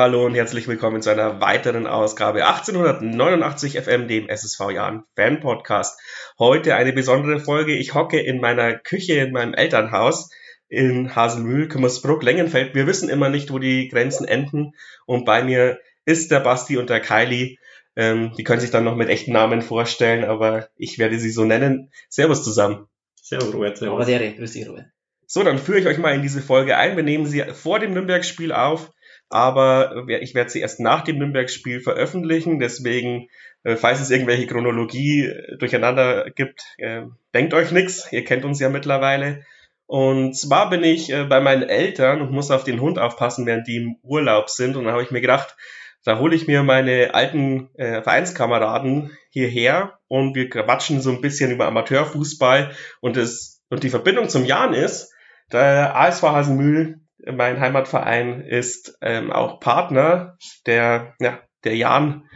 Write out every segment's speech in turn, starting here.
hallo und herzlich willkommen zu einer weiteren Ausgabe 1889 FM, dem SSV Jahren Fan Podcast. Heute eine besondere Folge. Ich hocke in meiner Küche in meinem Elternhaus in Haselmühl, Kümmersbruck, Längenfeld. Wir wissen immer nicht, wo die Grenzen enden. Und bei mir ist der Basti und der Kylie. Ähm, die können sich dann noch mit echten Namen vorstellen, aber ich werde sie so nennen. Servus zusammen. Servus, Robert. Servus. grüß dich, Robert. So, dann führe ich euch mal in diese Folge ein. Wir nehmen sie vor dem Nürnberg-Spiel auf aber ich werde sie erst nach dem Nürnberg-Spiel veröffentlichen. Deswegen, äh, falls es irgendwelche Chronologie äh, durcheinander gibt, äh, denkt euch nichts. Ihr kennt uns ja mittlerweile. Und zwar bin ich bei meinen Eltern und muss auf den Hund aufpassen, während die im Urlaub sind. Und dann habe ich mir gedacht, da hole ich mir meine alten äh, Vereinskameraden hierher und wir quatschen so ein bisschen über Amateurfußball und das und die Verbindung zum Jan ist, der ASV Hasenmühl mein Heimatverein ist ähm, auch Partner der, ja, der Jan,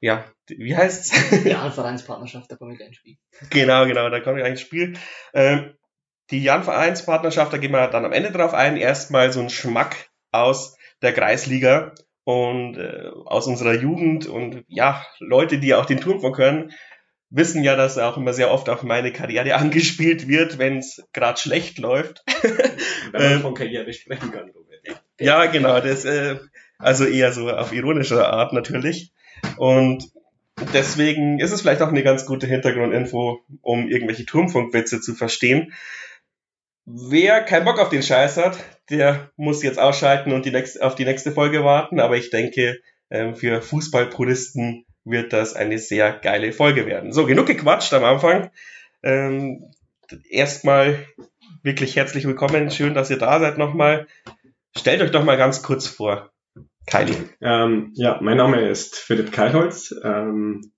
ja, wie heißt's? Jan Vereinspartnerschaft, da komme ich gleich ins Spiel. Genau, genau, da komme ich gleich ins Spiel. Ähm, die Jan Vereinspartnerschaft, da gehen wir dann am Ende drauf ein. Erstmal so ein Schmack aus der Kreisliga und äh, aus unserer Jugend und ja, Leute, die auch den Turm können, wissen ja, dass auch immer sehr oft auf meine Karriere angespielt wird, wenn es gerade schlecht läuft. Wenn man ähm, von Karriere sprechen kann. Ja, genau. Das, äh, also eher so auf ironische Art natürlich. Und deswegen ist es vielleicht auch eine ganz gute Hintergrundinfo, um irgendwelche Turmfunkwitze zu verstehen. Wer keinen Bock auf den Scheiß hat, der muss jetzt ausschalten und die nächste, auf die nächste Folge warten. Aber ich denke, ähm, für Fußballpuristen wird das eine sehr geile Folge werden. So, genug gequatscht am Anfang. Ähm, erstmal wirklich herzlich willkommen. Schön, dass ihr da seid nochmal. Stellt euch doch mal ganz kurz vor. Kylie. Ähm, ja, mein Name ist Philipp Keilholz. Ähm,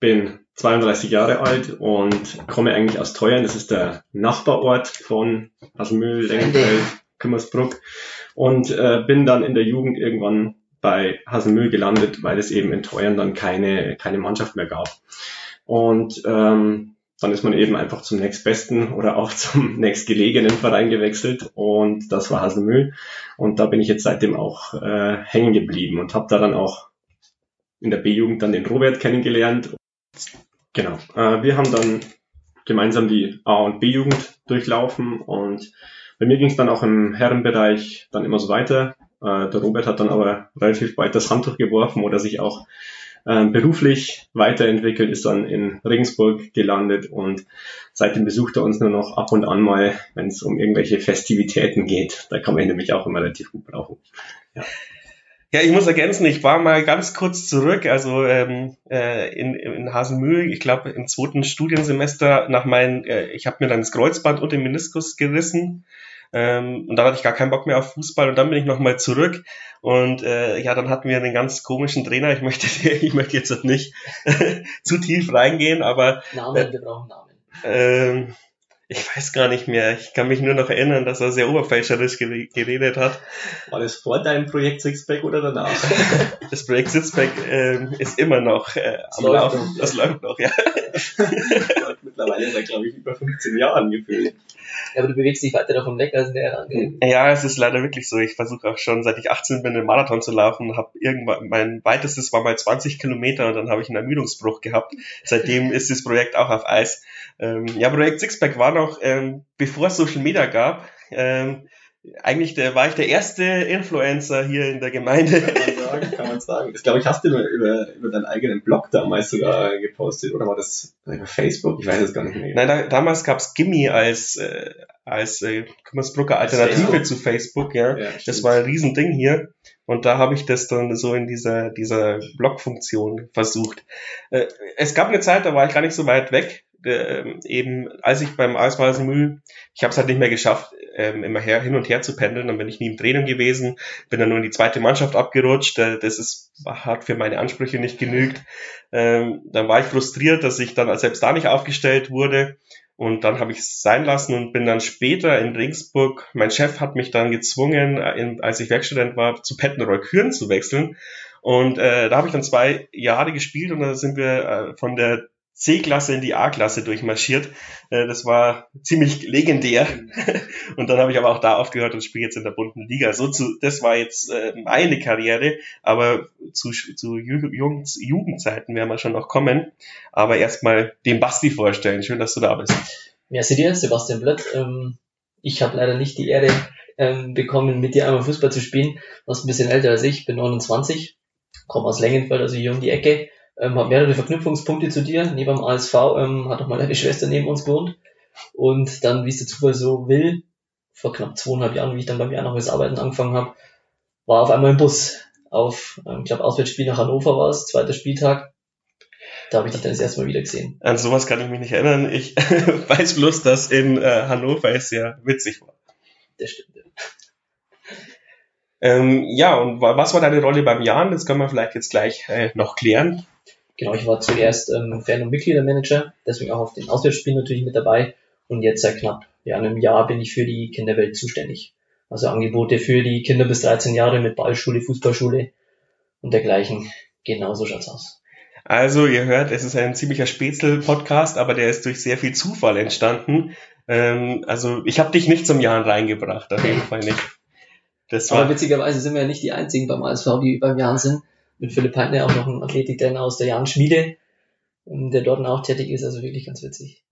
bin 32 Jahre alt und komme eigentlich aus Teuern. Das ist der Nachbarort von Haselmühl, Lengenfeld, Kümmersbruck. Und äh, bin dann in der Jugend irgendwann bei Haselmühl gelandet, weil es eben in Teuern dann keine, keine Mannschaft mehr gab. Und ähm, dann ist man eben einfach zum nächstbesten oder auch zum nächstgelegenen Verein gewechselt und das war Haselmühl. Und da bin ich jetzt seitdem auch äh, hängen geblieben und habe da dann auch in der B-Jugend dann den Robert kennengelernt. Genau, äh, wir haben dann gemeinsam die A- und B-Jugend durchlaufen und bei mir ging es dann auch im Herrenbereich dann immer so weiter. Äh, der Robert hat dann aber relativ bald das Handtuch geworfen oder sich auch äh, beruflich weiterentwickelt, ist dann in Regensburg gelandet und seitdem besucht er uns nur noch ab und an mal, wenn es um irgendwelche Festivitäten geht. Da kann man ihn nämlich auch immer relativ gut brauchen. Ja. Ja, ich muss ergänzen, ich war mal ganz kurz zurück, also ähm, äh, in, in Hasenmühl, ich glaube im zweiten Studiensemester nach meinen, äh, ich habe mir dann das Kreuzband und den Meniskus gerissen ähm, und dann hatte ich gar keinen Bock mehr auf Fußball und dann bin ich nochmal zurück. Und äh, ja, dann hatten wir einen ganz komischen Trainer. Ich möchte, ich möchte jetzt nicht zu tief reingehen, aber. Namen, äh, wir brauchen Namen. Ähm, ich weiß gar nicht mehr. Ich kann mich nur noch erinnern, dass er sehr oberflächerisch geredet hat. War das vor deinem Projekt Sixpack oder danach? das Projekt Sixpack ähm, ist immer noch äh, am Laufen. Das läuft noch, ja. Mittlerweile ist er, glaube ich, über 15 Jahre gefühlt. Ja, aber du bewegst dich weiter davon weg, als der herangeht. Ja, es ist leider wirklich so. Ich versuche auch schon, seit ich 18 bin, einen Marathon zu laufen. Hab irgendwann, mein weitestes war mal 20 Kilometer und dann habe ich einen Ermüdungsbruch gehabt. Seitdem ist das Projekt auch auf Eis. Ähm, ja, Projekt Sixpack war noch, ähm, bevor es Social Media gab, ähm, eigentlich der, war ich der erste Influencer hier in der Gemeinde. Kann man sagen, kann man sagen. Das glaube ich, hast du über, über, über deinen eigenen Blog damals sogar gepostet, oder war das über Facebook? Ich weiß es gar nicht mehr. Nein, da, damals gab's Gimme als, äh, als äh, Kümmersbrucker Alternative Facebook. zu Facebook, ja. ja das war ein Riesending hier. Und da habe ich das dann so in dieser, dieser Blog-Funktion versucht. Äh, es gab eine Zeit, da war ich gar nicht so weit weg äh, eben, als ich beim Eisweisenmühl, ich habe es halt nicht mehr geschafft, ähm, immer her, hin und her zu pendeln, dann bin ich nie im Training gewesen, bin dann nur in die zweite Mannschaft abgerutscht, äh, das ist, hat für meine Ansprüche nicht genügt. Ähm, dann war ich frustriert, dass ich dann selbst da nicht aufgestellt wurde und dann habe ich es sein lassen und bin dann später in Regensburg, mein Chef hat mich dann gezwungen, in, als ich Werkstudent war, zu Pettenroy Küren zu wechseln. Und äh, da habe ich dann zwei Jahre gespielt und da sind wir äh, von der C-Klasse in die A-Klasse durchmarschiert. Äh, das war ziemlich legendär. und dann habe ich aber auch da aufgehört und spiele jetzt in der bunten Liga. So zu, das war jetzt äh, meine Karriere, aber zu, zu Jugend, Jugendzeiten werden wir schon noch kommen. Aber erstmal den Basti vorstellen. Schön, dass du da bist. Merci dir, Sebastian Blött. Ähm, ich habe leider nicht die Ehre ähm, bekommen, mit dir einmal Fußball zu spielen. Du bist ein bisschen älter als ich, bin 29, komme aus Längenfeld, also hier um die Ecke ähm, habe mehrere Verknüpfungspunkte zu dir. Neben dem ASV ähm, hat auch mal deine Schwester neben uns gewohnt. Und dann, wie es der Zufall so will, vor knapp zweieinhalb Jahren, wie ich dann bei mir das Arbeiten angefangen habe, war auf einmal ein Bus auf, ähm, ich glaube, Auswärtsspiel nach Hannover war es, zweiter Spieltag. Da habe ich dich dann das erste Mal wieder gesehen. An sowas kann ich mich nicht erinnern. Ich weiß bloß, dass in äh, Hannover es sehr witzig war. Das stimmt. Ja. Ähm, ja, und was war deine Rolle beim Jan? Das können wir vielleicht jetzt gleich äh, noch klären. Genau, ich war zuerst ähm, Fan- und Mitgliedermanager, deswegen auch auf den Auswärtsspielen natürlich mit dabei. Und jetzt seit knapp ja, einem Jahr bin ich für die Kinderwelt zuständig. Also Angebote für die Kinder bis 13 Jahre mit Ballschule, Fußballschule und dergleichen. Genauso schaut's aus. Also, ihr hört, es ist ein ziemlicher Spätzle-Podcast, aber der ist durch sehr viel Zufall entstanden. Ähm, also, ich habe dich nicht zum Jahren reingebracht, auf jeden Fall nicht. Das war aber witzigerweise sind wir ja nicht die einzigen beim ASV, die beim Jahren sind mit Philipp Heitner auch noch ein Athletiktrainer aus der Jan Schmiede, ähm, der dort auch tätig ist, also wirklich ganz witzig.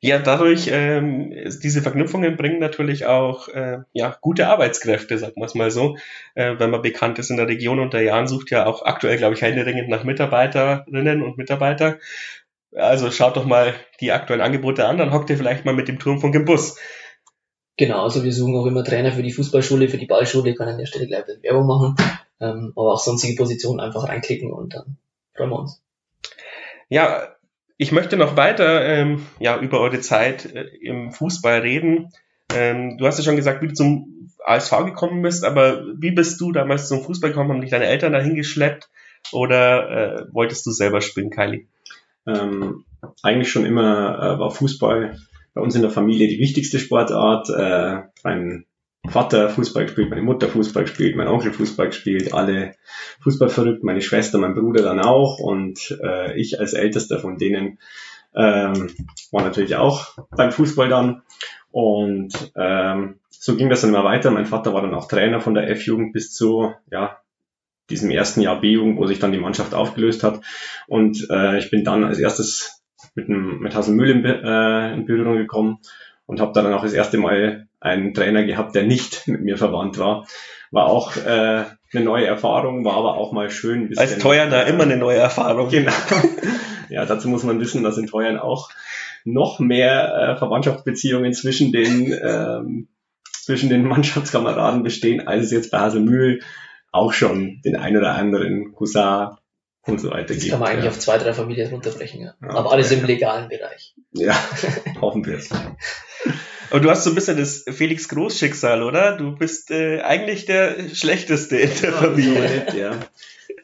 Ja, dadurch, ähm, diese Verknüpfungen bringen natürlich auch äh, ja, gute Arbeitskräfte, sagen wir es mal so, äh, wenn man bekannt ist in der Region und der Jan sucht ja auch aktuell, glaube ich, händeringend nach Mitarbeiterinnen und Mitarbeiter. Also schaut doch mal die aktuellen Angebote an, dann hockt ihr vielleicht mal mit dem Turmfunk im Bus. Genau, also wir suchen auch immer Trainer für die Fußballschule, für die Ballschule, kann an der Stelle gleich Werbung machen ähm, aber auch sonstige Positionen einfach reinklicken und dann freuen wir uns. Ja, ich möchte noch weiter ähm, ja, über eure Zeit äh, im Fußball reden. Ähm, du hast ja schon gesagt, wie du zum ASV gekommen bist, aber wie bist du damals zum Fußball gekommen? Haben dich deine Eltern dahin geschleppt oder äh, wolltest du selber spielen, Kylie? Ähm, eigentlich schon immer äh, war Fußball bei uns in der Familie die wichtigste Sportart. Äh, mein Vater Fußball gespielt, meine Mutter Fußball gespielt, mein Onkel Fußball gespielt, alle Fußball verrückt, meine Schwester, mein Bruder dann auch und äh, ich als ältester von denen ähm, war natürlich auch beim Fußball dann und ähm, so ging das dann immer weiter. Mein Vater war dann auch Trainer von der F-Jugend bis zu ja diesem ersten Jahr B-Jugend, wo sich dann die Mannschaft aufgelöst hat und äh, ich bin dann als erstes mit, einem, mit Haselmühl in, äh, in Berührung gekommen und habe dann auch das erste Mal einen Trainer gehabt, der nicht mit mir verwandt war. War auch äh, eine neue Erfahrung, war aber auch mal schön. Bisschen, Als Teuern da immer eine neue Erfahrung. Genau. ja, dazu muss man wissen, dass in Teuern auch noch mehr äh, Verwandtschaftsbeziehungen zwischen den ähm, zwischen den Mannschaftskameraden bestehen, als es jetzt bei Haselmühl auch schon den ein oder anderen Cousin und so weiter das gibt. kann man eigentlich ja. auf zwei, drei Familien runterbrechen, ja. ja aber alles im legalen Bereich. Ja, hoffen wir es. Und du hast so ein bisschen das Felix Groß Schicksal, oder? Du bist äh, eigentlich der Schlechteste in der ja, Familie. ja.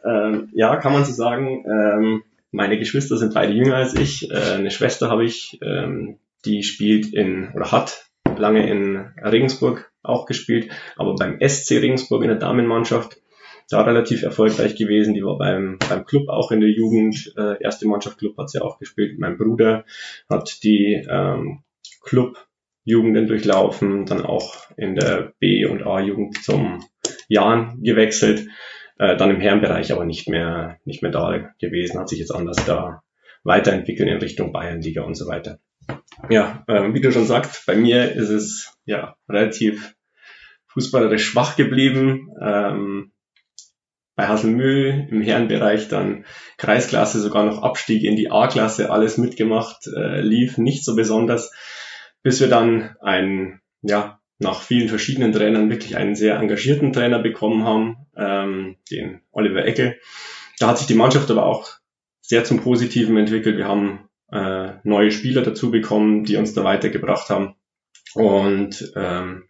Ähm, ja, kann man so sagen. Ähm, meine Geschwister sind beide jünger als ich. Äh, eine Schwester habe ich, ähm, die spielt in oder hat lange in Regensburg auch gespielt, aber beim SC Regensburg in der Damenmannschaft da relativ erfolgreich gewesen. Die war beim, beim Club auch in der Jugend, äh, erste Mannschaft Club hat sie auch gespielt. Mein Bruder hat die ähm, Club Jugenden durchlaufen, dann auch in der B- und A-Jugend zum Jahren gewechselt, äh, dann im Herrenbereich aber nicht mehr, nicht mehr da gewesen, hat sich jetzt anders da weiterentwickelt in Richtung Bayernliga und so weiter. Ja, äh, wie du schon sagst, bei mir ist es ja relativ fußballerisch schwach geblieben. Ähm, bei Hasselmühl im Herrenbereich dann Kreisklasse, sogar noch Abstieg in die A-Klasse, alles mitgemacht, äh, lief nicht so besonders bis wir dann einen, ja, nach vielen verschiedenen Trainern wirklich einen sehr engagierten Trainer bekommen haben, ähm, den Oliver Eckel. Da hat sich die Mannschaft aber auch sehr zum Positiven entwickelt. Wir haben äh, neue Spieler dazu bekommen, die uns da weitergebracht haben. Und, ähm,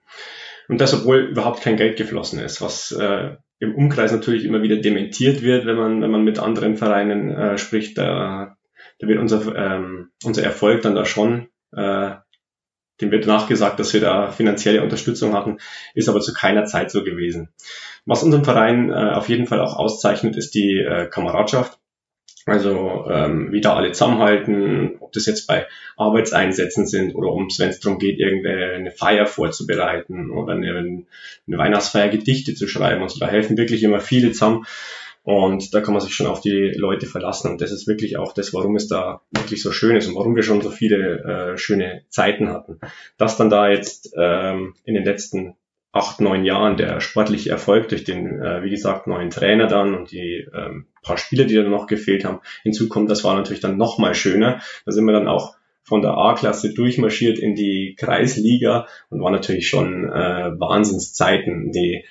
und das, obwohl überhaupt kein Geld geflossen ist, was äh, im Umkreis natürlich immer wieder dementiert wird, wenn man, wenn man mit anderen Vereinen äh, spricht. Da, da wird unser, ähm, unser Erfolg dann da schon äh, dem wird nachgesagt, dass wir da finanzielle Unterstützung hatten, ist aber zu keiner Zeit so gewesen. Was unseren Verein äh, auf jeden Fall auch auszeichnet, ist die äh, Kameradschaft. Also ähm, wie da alle zusammenhalten, ob das jetzt bei Arbeitseinsätzen sind oder um wenn es darum geht, irgendeine Feier vorzubereiten oder eine, eine Weihnachtsfeier Gedichte zu schreiben und so. Da helfen wirklich immer viele zusammen. Und da kann man sich schon auf die Leute verlassen. Und das ist wirklich auch das, warum es da wirklich so schön ist und warum wir schon so viele äh, schöne Zeiten hatten. Dass dann da jetzt ähm, in den letzten acht, neun Jahren der sportliche Erfolg durch den, äh, wie gesagt, neuen Trainer dann und die ähm, paar Spieler, die dann noch gefehlt haben, hinzukommt, das war natürlich dann noch mal schöner. Da sind wir dann auch von der A-Klasse durchmarschiert in die Kreisliga und war natürlich schon äh, Wahnsinnszeiten. Die,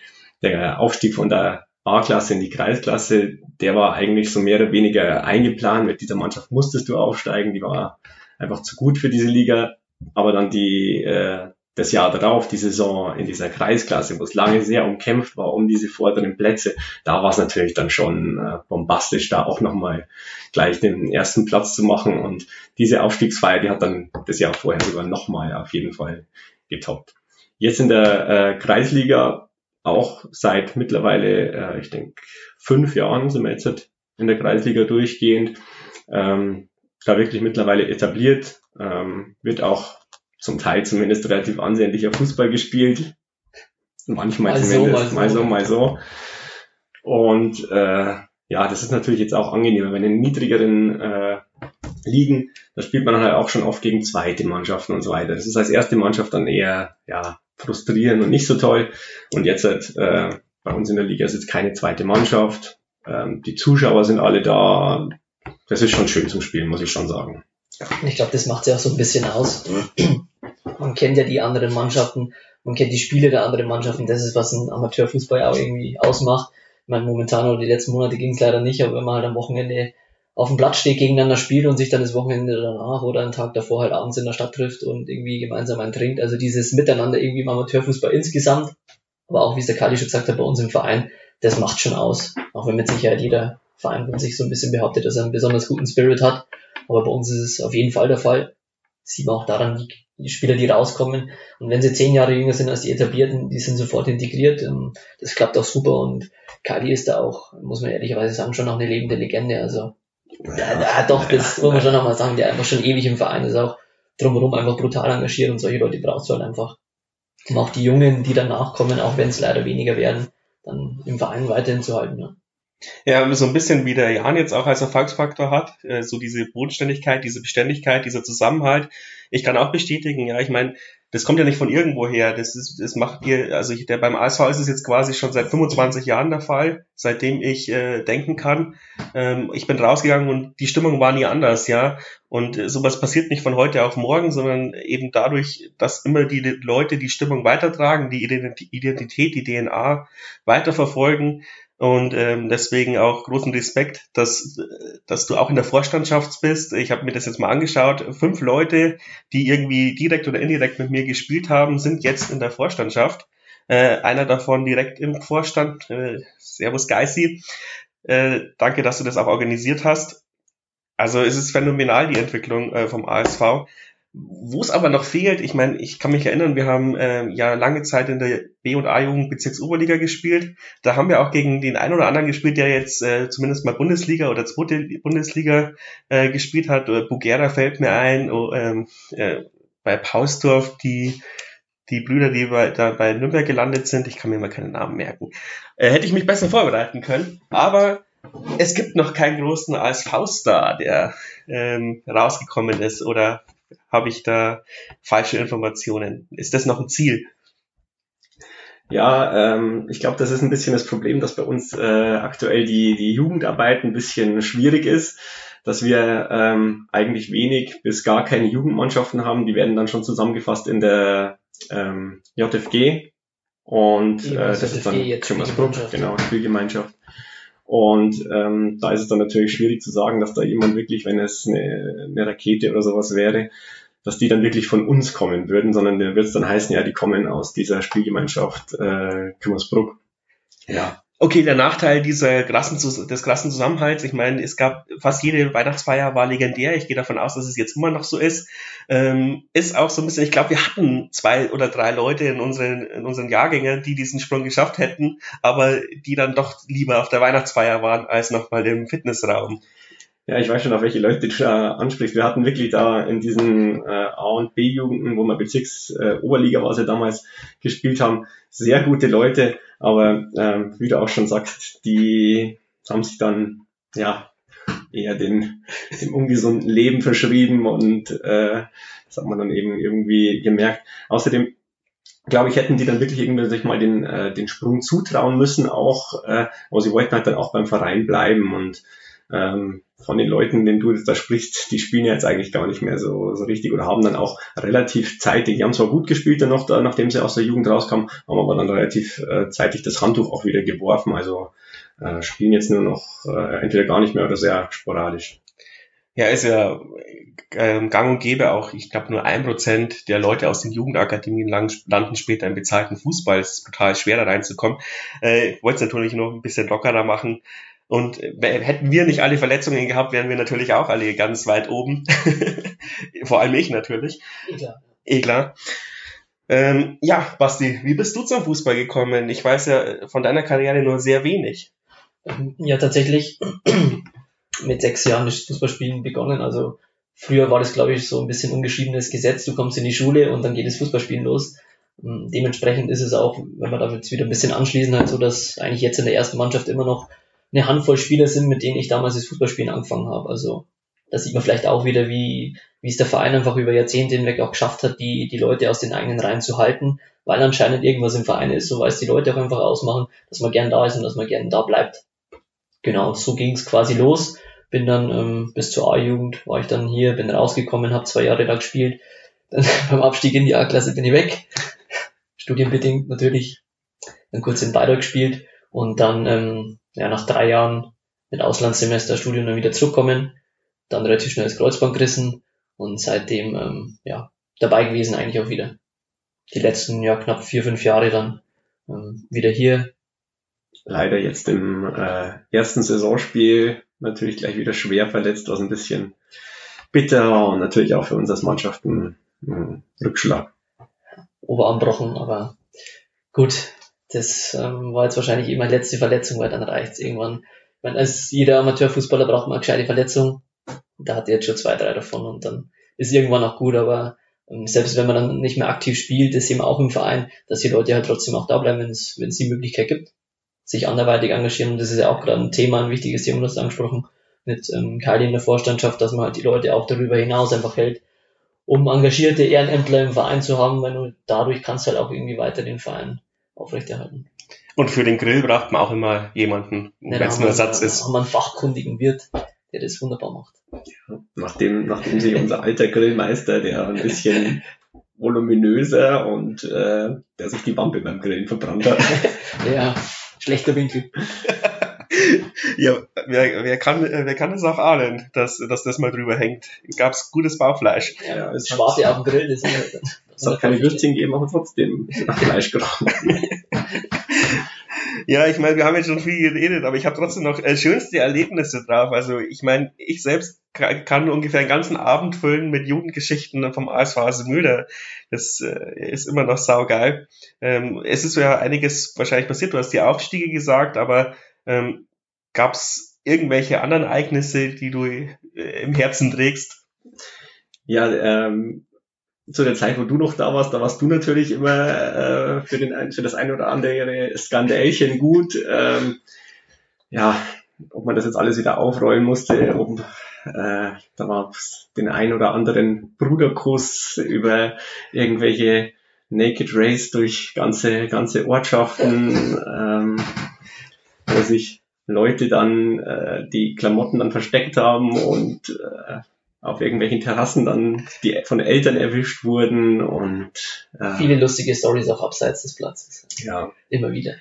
der Aufstieg von der A-Klasse in die Kreisklasse, der war eigentlich so mehr oder weniger eingeplant. Mit dieser Mannschaft musstest du aufsteigen, die war einfach zu gut für diese Liga. Aber dann die äh, das Jahr darauf, die Saison in dieser Kreisklasse, wo es lange sehr umkämpft war um diese vorderen Plätze, da war es natürlich dann schon äh, bombastisch, da auch nochmal gleich den ersten Platz zu machen. Und diese Aufstiegsfeier, die hat dann das Jahr vorher sogar nochmal auf jeden Fall getoppt. Jetzt in der äh, Kreisliga auch seit mittlerweile, äh, ich denke, fünf Jahren sind wir jetzt in der Kreisliga durchgehend. Ähm, da wirklich mittlerweile etabliert, ähm, wird auch zum Teil zumindest relativ ansehnlicher Fußball gespielt. Manchmal mal zumindest, so, mal, so. mal so, mal so. Und äh, ja, das ist natürlich jetzt auch angenehmer, wenn in niedrigeren äh, Ligen, da spielt man halt auch schon oft gegen zweite Mannschaften und so weiter. Das ist als erste Mannschaft dann eher ja, frustrierend und nicht so toll. Und jetzt halt, äh, bei uns in der Liga ist jetzt keine zweite Mannschaft. Ähm, die Zuschauer sind alle da. Das ist schon schön zum Spielen, muss ich schon sagen. Ich glaube, das macht sie auch so ein bisschen aus. Man kennt ja die anderen Mannschaften, man kennt die Spiele der anderen Mannschaften. Das ist, was ein Amateurfußball auch irgendwie ausmacht. Ich meine, momentan oder die letzten Monate ging es leider nicht, aber wenn man halt am Wochenende auf dem Platz steht, gegeneinander spielt und sich dann das Wochenende danach oder einen Tag davor halt abends in der Stadt trifft und irgendwie gemeinsam einen trinkt. Also dieses Miteinander irgendwie im Amateurfußball insgesamt, aber auch wie es der Kali schon gesagt hat, bei uns im Verein, das macht schon aus. Auch wenn mit Sicherheit jeder Verein von sich so ein bisschen behauptet, dass er einen besonders guten Spirit hat. Aber bei uns ist es auf jeden Fall der Fall. sieht man auch daran, die, Spieler, die rauskommen. Und wenn sie zehn Jahre jünger sind als die etablierten, die sind sofort integriert. Ähm, das klappt auch super. Und Kali ist da auch, muss man ehrlicherweise sagen, schon noch eine lebende Legende. Also, ja, doch, das muss man schon nochmal sagen, der einfach schon ewig im Verein ist, auch drumherum einfach brutal engagiert und solche Leute brauchst du halt einfach. Um auch die Jungen, die danach kommen, auch wenn es leider weniger werden, dann im Verein weiterhin zu halten. Ne? Ja, so ein bisschen wie der Jan jetzt auch als Erfolgsfaktor hat, äh, so diese Bodenständigkeit, diese Beständigkeit, dieser Zusammenhalt. Ich kann auch bestätigen, ja, ich meine, das kommt ja nicht von irgendwo her. Das ist, das macht ihr, also ich, der beim ASV ist es jetzt quasi schon seit 25 Jahren der Fall, seitdem ich äh, denken kann. Ähm, ich bin rausgegangen und die Stimmung war nie anders, ja. Und äh, sowas passiert nicht von heute auf morgen, sondern eben dadurch, dass immer die Leute die Stimmung weitertragen, die Identität, die DNA weiterverfolgen, und ähm, deswegen auch großen Respekt, dass, dass du auch in der Vorstandschaft bist. Ich habe mir das jetzt mal angeschaut. Fünf Leute, die irgendwie direkt oder indirekt mit mir gespielt haben, sind jetzt in der Vorstandschaft. Äh, einer davon direkt im Vorstand. Äh, Servus Geissi. Äh, danke, dass du das auch organisiert hast. Also es ist phänomenal, die Entwicklung äh, vom ASV. Wo es aber noch fehlt, ich meine, ich kann mich erinnern, wir haben äh, ja lange Zeit in der B- und A-Jugend Bezirksoberliga gespielt. Da haben wir auch gegen den einen oder anderen gespielt, der jetzt äh, zumindest mal Bundesliga oder zweite Bundesliga äh, gespielt hat. Oder Bugera fällt mir ein, oh, ähm, äh, bei Pausdorf, die die Brüder, die bei, da bei Nürnberg gelandet sind, ich kann mir mal keinen Namen merken, äh, hätte ich mich besser vorbereiten können. Aber es gibt noch keinen großen ASV-Star, der ähm, rausgekommen ist oder habe ich da falsche Informationen? Ist das noch ein Ziel? Ja, ähm, ich glaube, das ist ein bisschen das Problem, dass bei uns äh, aktuell die, die Jugendarbeit ein bisschen schwierig ist, dass wir ähm, eigentlich wenig bis gar keine Jugendmannschaften haben. Die werden dann schon zusammengefasst in der ähm, JFG und äh, das ist dann Kümmersbruck, genau, Spielgemeinschaft. Und ähm, da ist es dann natürlich schwierig zu sagen, dass da jemand wirklich, wenn es eine, eine Rakete oder sowas wäre, dass die dann wirklich von uns kommen würden, sondern dann wird es dann heißen, ja, die kommen aus dieser Spielgemeinschaft äh, Kümmersbruck. Ja. Okay, der Nachteil dieser krassen, des krassen Zusammenhalts, ich meine, es gab fast jede Weihnachtsfeier war legendär. Ich gehe davon aus, dass es jetzt immer noch so ist. Ähm, ist auch so ein bisschen, ich glaube, wir hatten zwei oder drei Leute in unseren, in unseren Jahrgängen, die diesen Sprung geschafft hätten, aber die dann doch lieber auf der Weihnachtsfeier waren als nochmal im Fitnessraum. Ja, ich weiß schon, auf welche Leute du da ansprichst. Wir hatten wirklich da in diesen äh, A- und B-Jugenden, wo wir Bezirks-Oberliga äh, war ja damals gespielt haben, sehr gute Leute, aber ähm, wie du auch schon sagst, die haben sich dann ja eher den, dem ungesunden Leben verschrieben und äh, das hat man dann eben irgendwie gemerkt. Außerdem glaube ich, hätten die dann wirklich irgendwie sich mal den, äh, den Sprung zutrauen müssen auch, äh, aber sie wollten halt dann auch beim Verein bleiben und ähm, von den Leuten, denen du da sprichst, die spielen ja jetzt eigentlich gar nicht mehr so, so richtig oder haben dann auch relativ zeitig, die haben zwar gut gespielt dann noch, da, nachdem sie aus der Jugend rauskamen, haben aber dann relativ äh, zeitig das Handtuch auch wieder geworfen, also äh, spielen jetzt nur noch äh, entweder gar nicht mehr oder sehr sporadisch. Ja, ist ja ähm, gang und gäbe auch, ich glaube nur ein Prozent der Leute aus den Jugendakademien landen später im bezahlten Fußball. Es ist total schwer da reinzukommen. Äh, ich wollte es natürlich noch ein bisschen lockerer machen. Und hätten wir nicht alle Verletzungen gehabt, wären wir natürlich auch alle ganz weit oben. Vor allem ich natürlich. Eh klar. Eh klar. Ähm, ja, Basti, wie bist du zum Fußball gekommen? Ich weiß ja von deiner Karriere nur sehr wenig. Ja, tatsächlich mit sechs Jahren das Fußballspielen begonnen. Also früher war das, glaube ich, so ein bisschen ungeschriebenes Gesetz. Du kommst in die Schule und dann geht das Fußballspielen los. Ähm, dementsprechend ist es auch, wenn wir damit wieder ein bisschen anschließen, halt so, dass eigentlich jetzt in der ersten Mannschaft immer noch eine Handvoll Spieler sind, mit denen ich damals das Fußballspielen angefangen habe. Also da sieht man vielleicht auch wieder, wie, wie es der Verein einfach über Jahrzehnte hinweg auch geschafft hat, die, die Leute aus den eigenen Reihen zu halten, weil anscheinend irgendwas im Verein ist, so weil es die Leute auch einfach ausmachen, dass man gern da ist und dass man gern da bleibt. Genau, so ging es quasi los. Bin dann ähm, bis zur A-Jugend war ich dann hier, bin rausgekommen, habe zwei Jahre da gespielt. Dann beim Abstieg in die A-Klasse bin ich weg. Studienbedingt natürlich. Dann kurz in Bayreuth gespielt und dann ähm, ja, nach drei Jahren mit Auslandssemester Studium dann wieder zurückkommen, dann relativ schnell das Kreuzband gerissen und seitdem ähm, ja, dabei gewesen eigentlich auch wieder. Die letzten ja knapp vier, fünf Jahre dann ähm, wieder hier. Leider jetzt im äh, ersten Saisonspiel natürlich gleich wieder schwer verletzt, was ein bisschen bitter und natürlich auch für uns als Mannschaft ein, ein Rückschlag. Oberanbrochen, aber gut, das ähm, war jetzt wahrscheinlich immer die letzte Verletzung, weil dann reicht's irgendwann. Ich meine, als jeder Amateurfußballer braucht man eine gescheite Verletzung. Da hat er jetzt schon zwei, drei davon und dann ist irgendwann auch gut, aber ähm, selbst wenn man dann nicht mehr aktiv spielt, ist eben auch im Verein, dass die Leute halt trotzdem auch da bleiben, wenn es die Möglichkeit gibt, sich anderweitig engagieren. Und das ist ja auch gerade ein Thema, ein wichtiges Thema, das angesprochen mit ähm, Kali in der Vorstandschaft, dass man halt die Leute auch darüber hinaus einfach hält, um engagierte Ehrenämtler im Verein zu haben, weil du dadurch kannst halt auch irgendwie weiter den Verein aufrechterhalten. Und für den Grill braucht man auch immer jemanden, wenn es nur Ersatz ist. haben wir einen fachkundigen Wirt, der das wunderbar macht. Ja, nachdem, nachdem sich unser alter Grillmeister, der ein bisschen voluminöser und äh, der sich die Wampe beim Grillen verbrannt hat. ja, schlechter Winkel. ja, wer, wer, kann, wer kann es auch ahnen, dass, dass das mal drüber hängt? Gab es gutes Baufleisch? Ja, es Schwarte auf dem Grill, das ist Es hat keine Würstchen gegeben, aber trotzdem nach Fleisch gerochen. ja, ich meine, wir haben jetzt schon viel geredet, aber ich habe trotzdem noch äh, schönste Erlebnisse drauf. Also ich meine, ich selbst kann ungefähr einen ganzen Abend füllen mit Jugendgeschichten vom ASV Müller. Das äh, ist immer noch saugeil. Ähm, es ist ja einiges wahrscheinlich passiert. Du hast die Aufstiege gesagt, aber ähm, gab es irgendwelche anderen Ereignisse, die du äh, im Herzen trägst? Ja, ähm, zu der Zeit, wo du noch da warst, da warst du natürlich immer äh, für, den, für das eine oder andere Skandälchen gut. Ähm, ja, ob man das jetzt alles wieder aufrollen musste, ob äh, da war den ein oder anderen Bruderkuss über irgendwelche Naked Race durch ganze ganze Ortschaften, ähm, wo sich Leute dann äh, die Klamotten dann versteckt haben und äh, auf irgendwelchen Terrassen dann die von Eltern erwischt wurden und äh, viele lustige Stories auch abseits des Platzes. Ja, immer wieder.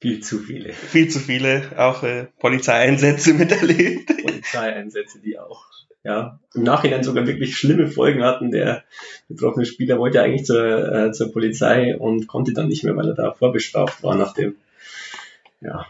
Viel zu viele. Viel zu viele, auch äh, Polizeieinsätze miterlebt. Polizeieinsätze, die auch ja, im Nachhinein sogar wirklich schlimme Folgen hatten. Der betroffene Spieler wollte eigentlich zur, äh, zur Polizei und konnte dann nicht mehr, weil er da vorbestraft war nach dem, ja.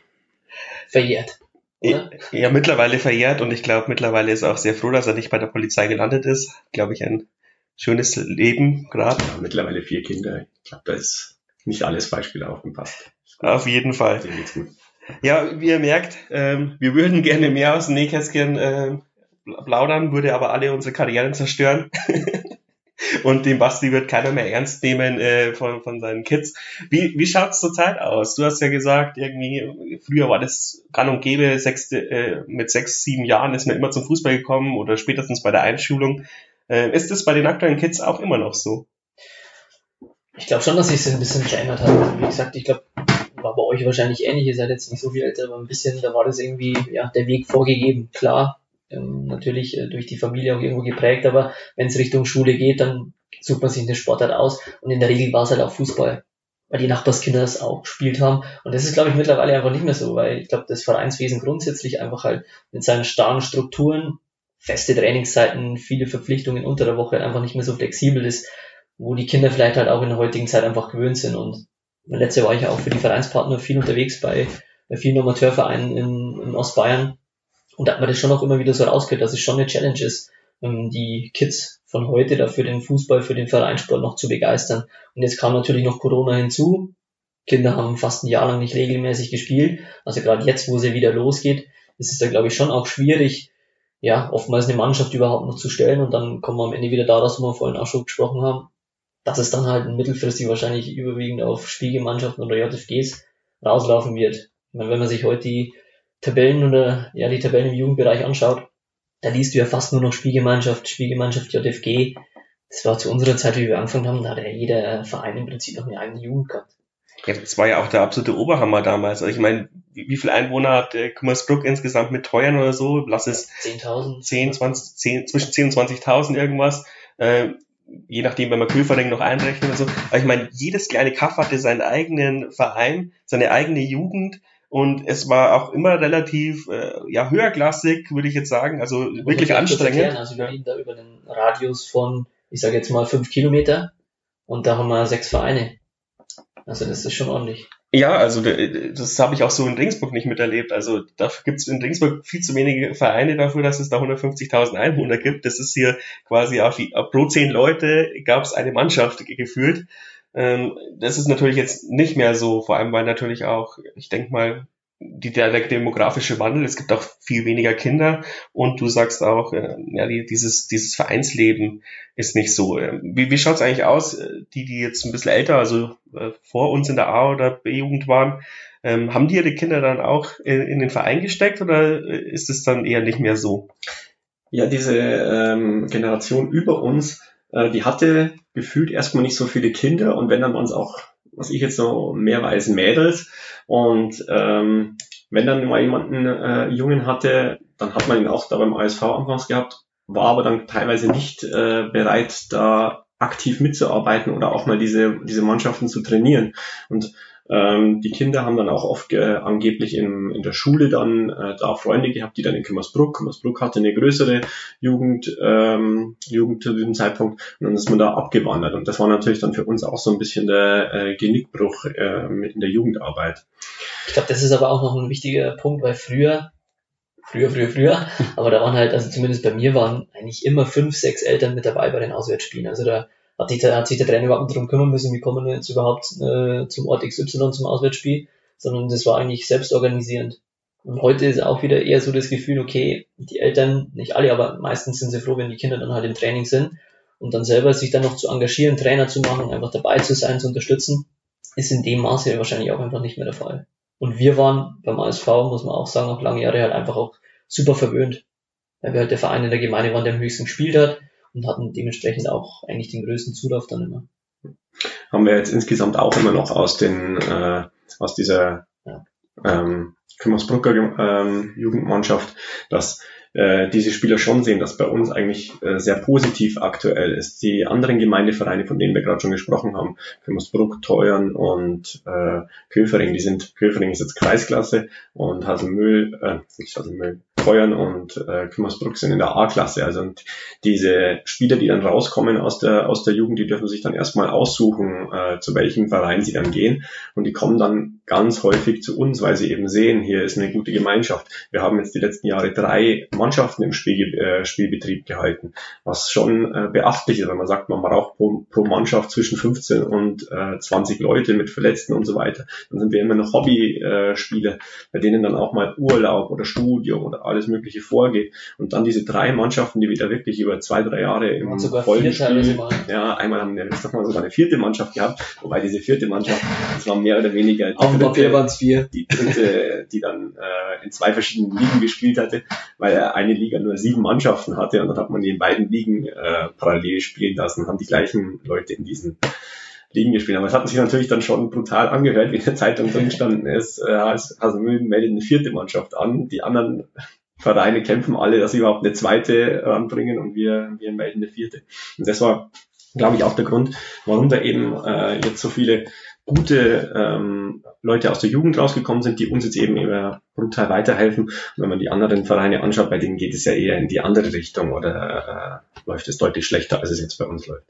Verjährt. Oder? Ja, mittlerweile verjährt und ich glaube, mittlerweile ist er auch sehr froh, dass er nicht bei der Polizei gelandet ist. Glaube ich, ein schönes Leben gerade. Ja, mittlerweile vier Kinder. Ich glaube, da ist nicht alles Beispiel aufgepasst. Auf jeden Fall. Dem geht's gut. Ja, wie ihr merkt, ähm, wir würden gerne mehr aus dem Nähkästchen äh, plaudern, würde aber alle unsere Karrieren zerstören. Und den Basti wird keiner mehr ernst nehmen äh, von, von seinen Kids. Wie, wie schaut's zurzeit aus? Du hast ja gesagt, irgendwie, früher war das gang und gäbe, sechste, äh, mit sechs, sieben Jahren ist man immer zum Fußball gekommen oder spätestens bei der Einschulung. Äh, ist das bei den aktuellen Kids auch immer noch so? Ich glaube schon, dass sich ein bisschen verändert hat. Wie gesagt, ich glaube, war bei euch wahrscheinlich ähnlich. Ihr seid jetzt nicht so viel älter, aber ein bisschen, da war das irgendwie, ja, der Weg vorgegeben. Klar, ähm, natürlich äh, durch die Familie auch irgendwo geprägt, aber wenn es Richtung Schule geht, dann sucht man sich eine Sportart aus. Und in der Regel war es halt auch Fußball, weil die Nachbarskinder das auch gespielt haben. Und das ist, glaube ich, mittlerweile einfach nicht mehr so, weil ich glaube, das Vereinswesen grundsätzlich einfach halt mit seinen starren Strukturen, feste Trainingszeiten, viele Verpflichtungen unter der Woche einfach nicht mehr so flexibel ist, wo die Kinder vielleicht halt auch in der heutigen Zeit einfach gewöhnt sind. Und letztes Jahr war ich auch für die Vereinspartner viel unterwegs bei, bei vielen Amateurvereinen in, in Ostbayern und da hat man das schon auch immer wieder so rausgehört, dass es schon eine Challenge ist, ähm, die Kids von heute dafür den Fußball, für den Vereinssport noch zu begeistern. Und jetzt kam natürlich noch Corona hinzu. Kinder haben fast ein Jahr lang nicht regelmäßig gespielt. Also gerade jetzt, wo sie wieder losgeht, ist es da, glaube ich, schon auch schwierig, ja, oftmals eine Mannschaft überhaupt noch zu stellen. Und dann kommen wir am Ende wieder da, was wir vorhin auch schon gesprochen haben, dass es dann halt mittelfristig wahrscheinlich überwiegend auf Spiegelmannschaften oder JFGs rauslaufen wird. Ich meine, wenn man sich heute die Tabellen oder ja die Tabellen im Jugendbereich anschaut, da liest du ja fast nur noch Spielgemeinschaft, Spielgemeinschaft JFG. Das war zu unserer Zeit, wie wir angefangen haben, da hat ja jeder Verein im Prinzip noch eine eigene Jugend gehabt. Ja, das war ja auch der absolute Oberhammer damals. Also ich meine, wie, wie viel Einwohner hat äh, Kummersbruck insgesamt mit Treuern oder so? Lass es 10.000. 10, 20, 10, zwischen 10 und 20.000 irgendwas. Äh, je nachdem, wenn man Köfering noch einrechnet oder so. Aber ich meine, jedes kleine Kaff hatte seinen eigenen Verein, seine eigene Jugend und es war auch immer relativ äh, ja höherklassig, würde ich jetzt sagen, also wirklich anstrengend. Erklären, also wir reden da über einen Radius von, ich sage jetzt mal fünf Kilometer und da haben wir sechs Vereine. Also das ist schon ordentlich. Ja, also das habe ich auch so in Ringsburg nicht miterlebt. Also dafür gibt es in Ringsburg viel zu wenige Vereine dafür, dass es da 150.000 Einwohner gibt. Das ist hier quasi auf die, pro zehn Leute gab es eine Mannschaft gefühlt. Ähm, das ist natürlich jetzt nicht mehr so, vor allem weil natürlich auch, ich denke mal, die, der, der demografische Wandel, es gibt auch viel weniger Kinder und du sagst auch, äh, ja, die, dieses, dieses Vereinsleben ist nicht so. Äh, wie, wie schaut es eigentlich aus, äh, die, die jetzt ein bisschen älter, also äh, vor uns in der A- oder B-Jugend waren, ähm, haben die ihre Kinder dann auch in, in den Verein gesteckt oder ist es dann eher nicht mehr so? Ja, diese ähm, Generation über uns äh, die hatte gefühlt erstmal nicht so viele Kinder und wenn dann waren es auch, was ich jetzt so mehr weiß, Mädels. Und ähm, wenn dann mal jemanden äh, Jungen hatte, dann hat man ihn auch da beim ASV anfangs gehabt, war aber dann teilweise nicht äh, bereit, da aktiv mitzuarbeiten oder auch mal diese, diese Mannschaften zu trainieren. Und ähm, die Kinder haben dann auch oft äh, angeblich in, in der Schule dann äh, da Freunde gehabt, die dann in Kümmersbruck, Kümmersbruck hatte eine größere Jugend, ähm, Jugend zu diesem Zeitpunkt und dann ist man da abgewandert und das war natürlich dann für uns auch so ein bisschen der äh, Genickbruch äh, in der Jugendarbeit. Ich glaube, das ist aber auch noch ein wichtiger Punkt, weil früher früher, früher, früher. Aber da waren halt, also zumindest bei mir waren eigentlich immer fünf, sechs Eltern mit dabei bei den Auswärtsspielen. Also da hat, die, hat sich der Trainer überhaupt nicht darum kümmern müssen, wie kommen wir jetzt überhaupt äh, zum Ort XY zum Auswärtsspiel, sondern das war eigentlich selbst organisierend. Und heute ist auch wieder eher so das Gefühl, okay, die Eltern, nicht alle, aber meistens sind sie froh, wenn die Kinder dann halt im Training sind und dann selber sich dann noch zu engagieren, Trainer zu machen, einfach dabei zu sein, zu unterstützen, ist in dem Maße wahrscheinlich auch einfach nicht mehr der Fall. Und wir waren beim ASV, muss man auch sagen, auch lange Jahre halt einfach auch super verwöhnt, weil wir halt der Verein in der Gemeinde waren, der am höchsten gespielt hat, und hatten dementsprechend auch eigentlich den größten Zulauf dann immer. Haben wir jetzt insgesamt auch immer noch aus den äh, aus dieser ja. ähm, Kümmersbrucker ähm, Jugendmannschaft, dass äh, diese Spieler schon sehen, dass bei uns eigentlich äh, sehr positiv aktuell ist. Die anderen Gemeindevereine, von denen wir gerade schon gesprochen haben, Kümmersbruck, Teuern und äh, Köfering, die sind, Köfering ist jetzt Kreisklasse und Haselmühl, äh, nicht Haselmühl, Teuern und äh, Kümmersbruck sind in der A-Klasse. Also diese Spieler, die dann rauskommen aus der, aus der Jugend, die dürfen sich dann erstmal aussuchen, äh, zu welchem Verein sie dann gehen. Und die kommen dann ganz häufig zu uns, weil sie eben sehen, hier ist eine gute Gemeinschaft. Wir haben jetzt die letzten Jahre drei Mannschaften im Spiel, äh, Spielbetrieb gehalten, was schon äh, beachtlich ist, wenn man sagt, man braucht pro, pro Mannschaft zwischen 15 und äh, 20 Leute mit Verletzten und so weiter. Dann sind wir immer noch Hobbyspieler, bei denen dann auch mal Urlaub oder Studium oder alles Mögliche vorgeht. Und dann diese drei Mannschaften, die wieder wirklich über zwei, drei Jahre im vollen Spiel, ja, einmal haben wir, ich sag mal, sogar eine vierte Mannschaft gehabt, wobei diese vierte Mannschaft, das war mehr oder weniger dritte, waren es vier. Die dritte, die dann äh, in zwei verschiedenen Ligen gespielt hatte, weil er eine Liga nur sieben Mannschaften hatte und dann hat man die in beiden Ligen äh, parallel spielen lassen, haben die gleichen Leute in diesen Ligen gespielt. Aber es hat sich natürlich dann schon brutal angehört, wie in der Zeitung drin gestanden ist, äh, Haselmühlen meldet eine vierte Mannschaft an, die anderen Vereine kämpfen alle, dass sie überhaupt eine zweite ranbringen und wir, wir melden eine vierte. Und das war, glaube ich, auch der Grund, warum da eben äh, jetzt so viele gute ähm, Leute aus der Jugend rausgekommen sind, die uns jetzt eben immer brutal weiterhelfen. Und wenn man die anderen Vereine anschaut, bei denen geht es ja eher in die andere Richtung oder äh, läuft es deutlich schlechter, als es jetzt bei uns läuft.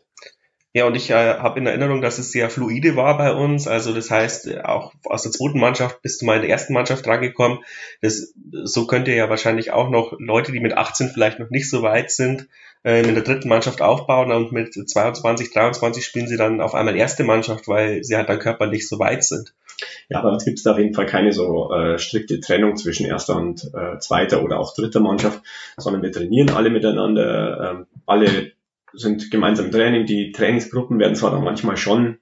Ja, und ich äh, habe in Erinnerung, dass es sehr fluide war bei uns. Also das heißt, äh, auch aus der zweiten Mannschaft bist du mal in der ersten Mannschaft drangekommen. Das, so könnt ihr ja wahrscheinlich auch noch Leute, die mit 18 vielleicht noch nicht so weit sind, in der dritten Mannschaft aufbauen und mit 22, 23 spielen sie dann auf einmal erste Mannschaft, weil sie halt dann körperlich so weit sind. Ja, aber es gibt da auf jeden Fall keine so äh, strikte Trennung zwischen erster und äh, zweiter oder auch dritter Mannschaft, sondern wir trainieren alle miteinander, ähm, alle sind gemeinsam im Training. Die Trainingsgruppen werden zwar dann manchmal schon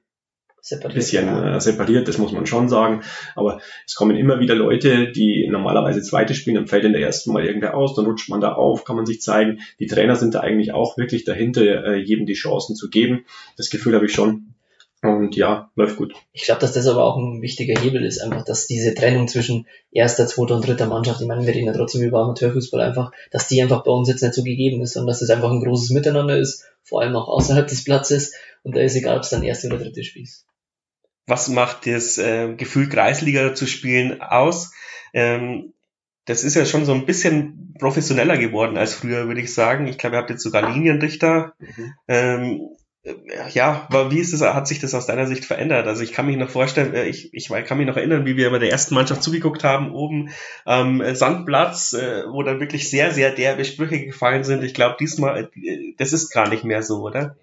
ein bisschen ja. äh, separiert, das muss man schon sagen. Aber es kommen immer wieder Leute, die normalerweise zweite spielen, dann fällt in der ersten Mal irgendwer aus, dann rutscht man da auf, kann man sich zeigen. Die Trainer sind da eigentlich auch wirklich dahinter, äh, jedem die Chancen zu geben. Das Gefühl habe ich schon. Und ja, läuft gut. Ich glaube, dass das aber auch ein wichtiger Hebel ist, einfach, dass diese Trennung zwischen erster, zweiter und dritter Mannschaft, ich meine, wir reden ja trotzdem über Amateurfußball einfach, dass die einfach bei uns jetzt nicht so gegeben ist, sondern dass es einfach ein großes Miteinander ist, vor allem auch außerhalb des Platzes. Und da ist egal, ob es dann erste oder dritte Spiel ist. Was macht das äh, Gefühl, Kreisliga zu spielen aus? Ähm, das ist ja schon so ein bisschen professioneller geworden als früher, würde ich sagen. Ich glaube, ihr habt jetzt sogar Linienrichter. Mhm. Ähm, ja, aber wie ist es, hat sich das aus deiner Sicht verändert? Also ich kann mich noch vorstellen, äh, ich, ich kann mich noch erinnern, wie wir bei der ersten Mannschaft zugeguckt haben, oben am ähm, Sandplatz, äh, wo dann wirklich sehr, sehr derbe Sprüche gefallen sind. Ich glaube, diesmal, äh, das ist gar nicht mehr so, oder?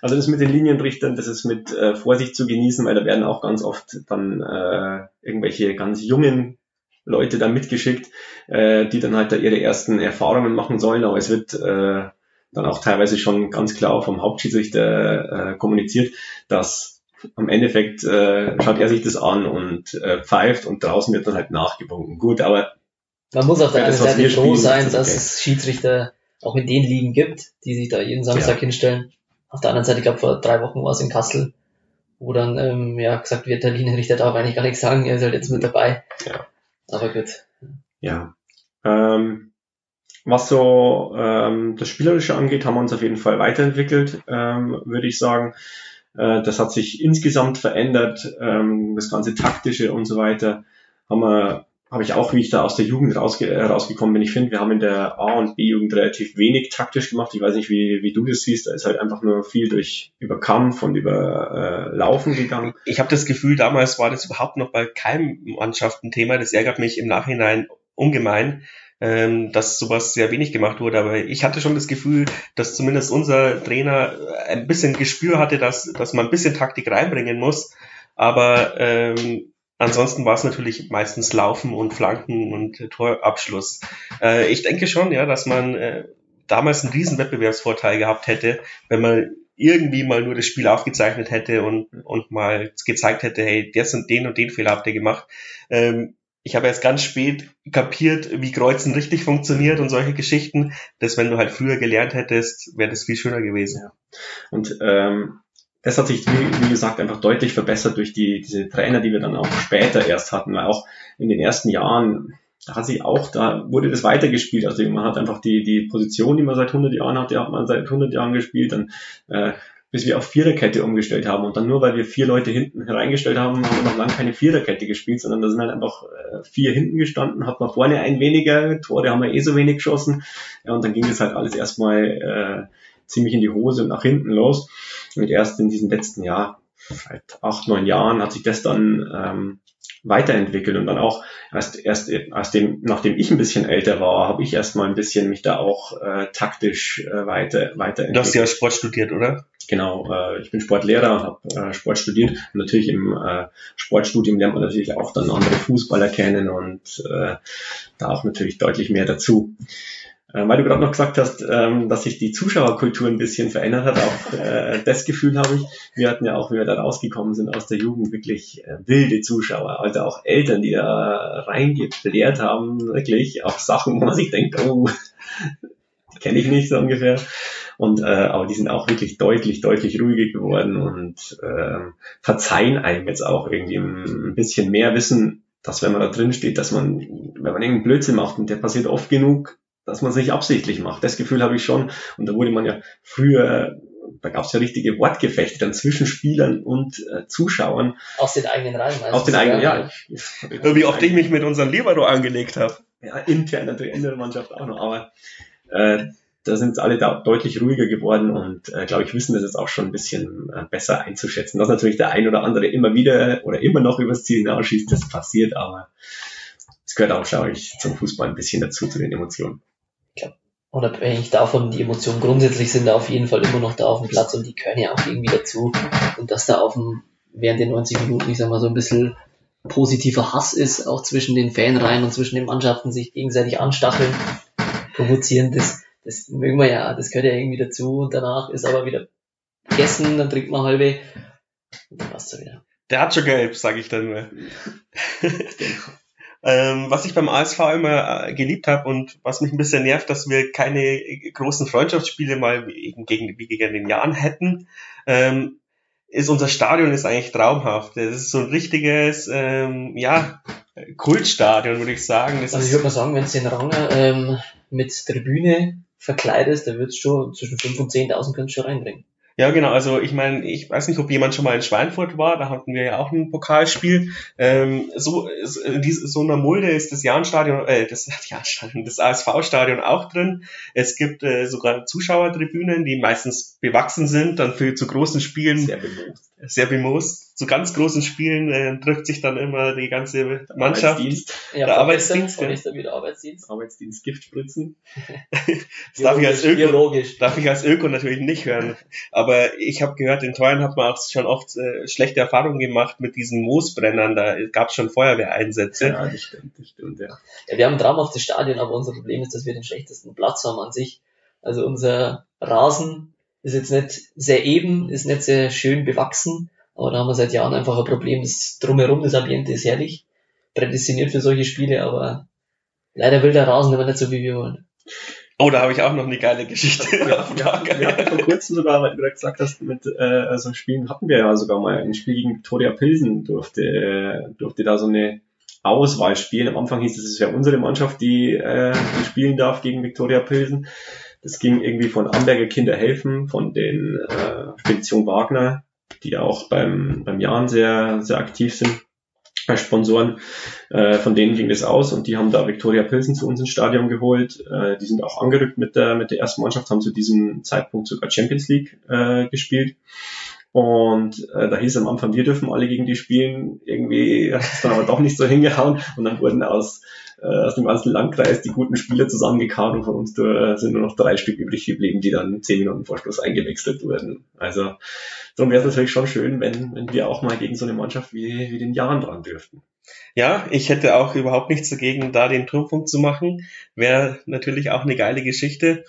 Also das mit den Linienrichtern, das ist mit äh, Vorsicht zu genießen, weil da werden auch ganz oft dann äh, irgendwelche ganz jungen Leute da mitgeschickt, äh, die dann halt da ihre ersten Erfahrungen machen sollen, aber es wird äh, dann auch teilweise schon ganz klar vom Hauptschiedsrichter äh, kommuniziert, dass am Endeffekt äh, schaut er sich das an und äh, pfeift und draußen wird dann halt nachgewunken. Gut, aber man muss auf der einen Seite froh sein, das dass okay. es Schiedsrichter auch in den Ligen gibt, die sich da jeden Samstag ja. hinstellen. Auf der anderen Seite, ich glaube, vor drei Wochen war es in Kassel, wo dann ähm, ja gesagt wird, der Linienrichter darf eigentlich gar nichts sagen, er ist halt jetzt mit dabei. Ja. Aber gut. Ja. Ähm, was so ähm, das Spielerische angeht, haben wir uns auf jeden Fall weiterentwickelt, ähm, würde ich sagen. Äh, das hat sich insgesamt verändert, ähm, das ganze taktische und so weiter haben wir habe ich auch, wie ich da aus der Jugend rausge äh, rausgekommen bin. Ich finde, wir haben in der A- und B-Jugend relativ wenig taktisch gemacht. Ich weiß nicht, wie, wie du das siehst. Da ist halt einfach nur viel durch über Kampf und über äh, Laufen gegangen. Ich habe das Gefühl, damals war das überhaupt noch bei keinem Mannschaft ein Thema. Das ärgert mich im Nachhinein ungemein, ähm, dass sowas sehr wenig gemacht wurde. Aber ich hatte schon das Gefühl, dass zumindest unser Trainer ein bisschen Gespür hatte, dass, dass man ein bisschen Taktik reinbringen muss. Aber ähm, ansonsten war es natürlich meistens Laufen und Flanken und Torabschluss. Äh, ich denke schon, ja, dass man äh, damals einen riesen Wettbewerbsvorteil gehabt hätte, wenn man irgendwie mal nur das Spiel aufgezeichnet hätte und, und mal gezeigt hätte, hey, das und den und den Fehler habt ihr gemacht. Ähm, ich habe erst ganz spät kapiert, wie Kreuzen richtig funktioniert und solche Geschichten. Das, wenn du halt früher gelernt hättest, wäre das viel schöner gewesen. Ja. Und ähm, das hat sich, wie, wie, gesagt, einfach deutlich verbessert durch die, diese Trainer, die wir dann auch später erst hatten. Weil auch in den ersten Jahren, da hat sich auch, da wurde das weitergespielt. Also man hat einfach die, die Position, die man seit 100 Jahren hat, die hat man seit 100 Jahren gespielt. Dann äh, bis wir auf Viererkette umgestellt haben. Und dann nur, weil wir vier Leute hinten hereingestellt haben, haben wir noch lange keine Viererkette gespielt, sondern da sind halt einfach äh, vier hinten gestanden, hat man vorne ein weniger, Tore haben wir eh so wenig geschossen. Ja, und dann ging das halt alles erstmal äh, ziemlich in die Hose und nach hinten los. Und erst in diesem letzten Jahr, seit acht, neun Jahren, hat sich das dann ähm, weiterentwickelt und dann auch erst erst aus dem nachdem ich ein bisschen älter war, habe ich erst mal ein bisschen mich da auch äh, taktisch äh, weiter weiterentwickelt. Du hast ja Sport studiert, oder? Genau, äh, ich bin Sportlehrer, habe äh, Sport studiert und natürlich im äh, Sportstudium lernt man natürlich auch dann andere Fußballer kennen und äh, da auch natürlich deutlich mehr dazu. Äh, weil du gerade noch gesagt hast, ähm, dass sich die Zuschauerkultur ein bisschen verändert hat, auch äh, das Gefühl habe ich. Wir hatten ja auch, wie wir da rausgekommen sind aus der Jugend, wirklich äh, wilde Zuschauer, also auch Eltern, die da reingeblärt haben, wirklich auch Sachen, wo man sich denkt, oh, kenne ich nicht so ungefähr. Und äh, aber die sind auch wirklich deutlich, deutlich ruhiger geworden und äh, verzeihen einem jetzt auch irgendwie ein bisschen mehr wissen, dass wenn man da drin steht, dass man, wenn man irgendeinen Blödsinn macht und der passiert oft genug, dass man es nicht absichtlich macht. Das Gefühl habe ich schon. Und da wurde man ja früher, da gab es ja richtige Wortgefechte dann zwischen Spielern und äh, Zuschauern. Aus den eigenen Reihen. Aus den eigenen, ja. Wie oft ich mich mit unserem Libero angelegt habe. Ja, intern natürlich in der Mannschaft auch noch, aber äh, da sind alle da deutlich ruhiger geworden und äh, glaube ich wissen das jetzt auch schon ein bisschen äh, besser einzuschätzen. Dass natürlich der ein oder andere immer wieder oder immer noch übers Ziel hinausschießt, das passiert, aber es gehört auch, glaube ich, zum Fußball ein bisschen dazu, zu den Emotionen unabhängig davon, die Emotionen grundsätzlich sind da auf jeden Fall immer noch da auf dem Platz und die gehören ja auch irgendwie dazu. Und dass da auf dem, während den 90 Minuten, ich sag mal, so ein bisschen positiver Hass ist, auch zwischen den Fanreihen und zwischen den Mannschaften sich gegenseitig anstacheln, provozieren, das, das mögen wir ja, das gehört ja irgendwie dazu und danach ist aber wieder gegessen, dann trinkt man halbe und dann passt er wieder. Der hat schon gelb, sage ich dann nur. Ähm, was ich beim ASV immer äh, geliebt habe und was mich ein bisschen nervt, dass wir keine großen Freundschaftsspiele mal eben gegen, wie gegen den Jahren hätten, ähm, ist unser Stadion ist eigentlich traumhaft. Das ist so ein richtiges, ähm, ja, Kultstadion, würde ich sagen. Das also ich würde mal sagen, wenn es den Ranger ähm, mit Tribüne verkleidest, da wird es schon zwischen 5.000 und 10.000 kannst schon reinbringen. Ja, genau. Also ich meine, ich weiß nicht, ob jemand schon mal in Schweinfurt war. Da hatten wir ja auch ein Pokalspiel. Ähm, so so einer Mulde ist das Jahnstadion, äh, das Jahnstadion, das ASV-Stadion auch drin. Es gibt äh, sogar Zuschauertribünen, die meistens bewachsen sind, dann für zu großen Spielen sehr bemoost. Sehr bemoost zu ganz großen Spielen äh, trifft sich dann immer die ganze Mannschaft. Arbeitsdienst. Ja, der Arbeitsdienst. Und dann wieder Arbeitsdienst. Arbeitsdienst, Giftspritzen. das darf ich, als Öko, biologisch. darf ich als Öko natürlich nicht hören. Aber ich habe gehört, in Teuern hat man auch schon oft äh, schlechte Erfahrungen gemacht mit diesen Moosbrennern. Da gab es schon Feuerwehreinsätze. Ja, das stimmt, das stimmt, ja. ja. Wir haben ein traumhaftes Stadion, aber unser Problem ist, dass wir den schlechtesten Platz haben an sich. Also unser Rasen ist jetzt nicht sehr eben, ist nicht sehr schön bewachsen aber da haben wir seit Jahren einfach ein Problem. Das drumherum, das Ambiente ist herrlich, prädestiniert für solche Spiele, aber leider will der Rasen aber nicht so, wie wir wollen. Oh, da habe ich auch noch eine geile Geschichte. ja, ja, wir hatten vor kurzem sogar, weil du gesagt hast, mit äh, so Spielen hatten wir ja sogar mal ein Spiel gegen Victoria Pilsen, durfte, durfte da so eine Auswahl spielen. Am Anfang hieß es, es wäre unsere Mannschaft, die, äh, die spielen darf gegen Victoria Pilsen. Das ging irgendwie von Amberger Kinder helfen, von den äh, Spedition Wagner, die auch beim, beim Jahren sehr, sehr aktiv sind als Sponsoren. Äh, von denen ging das aus und die haben da Victoria Pilsen zu uns ins Stadion geholt. Äh, die sind auch angerückt mit der, mit der ersten Mannschaft, haben zu diesem Zeitpunkt sogar Champions League äh, gespielt. Und äh, da hieß am Anfang, wir dürfen alle gegen die spielen. Irgendwie hat es dann aber doch nicht so hingehauen. Und dann wurden aus, äh, aus dem ganzen Landkreis die guten Spieler zusammengekaut und von uns sind nur noch drei Stück übrig geblieben, die dann zehn Minuten vor Schluss eingewechselt wurden. Also darum wäre es natürlich schon schön, wenn, wenn wir auch mal gegen so eine Mannschaft wie, wie den Jahren dran dürften. Ja, ich hätte auch überhaupt nichts dagegen, da den Turmpunkt zu machen. Wäre natürlich auch eine geile Geschichte.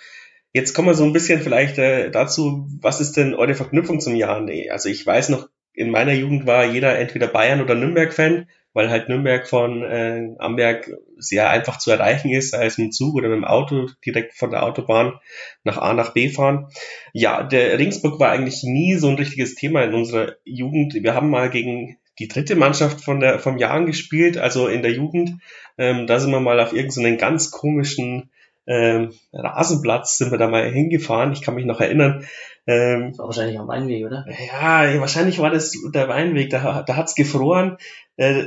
Jetzt kommen wir so ein bisschen vielleicht äh, dazu, was ist denn eure Verknüpfung zum Jahr? Nee, also ich weiß noch, in meiner Jugend war jeder entweder Bayern oder Nürnberg-Fan, weil halt Nürnberg von äh, Amberg sehr einfach zu erreichen ist, sei es mit dem Zug oder mit dem Auto, direkt von der Autobahn nach A nach B fahren. Ja, der Ringsburg war eigentlich nie so ein richtiges Thema in unserer Jugend. Wir haben mal gegen die dritte Mannschaft von der, vom Jahren gespielt, also in der Jugend. Ähm, da sind wir mal auf irgendeinen ganz komischen ähm, Rasenplatz sind wir da mal hingefahren. Ich kann mich noch erinnern. Ähm, das war wahrscheinlich am Weinweg, oder? Ja, wahrscheinlich war das der Weinweg. Da, da hat's gefroren. Äh,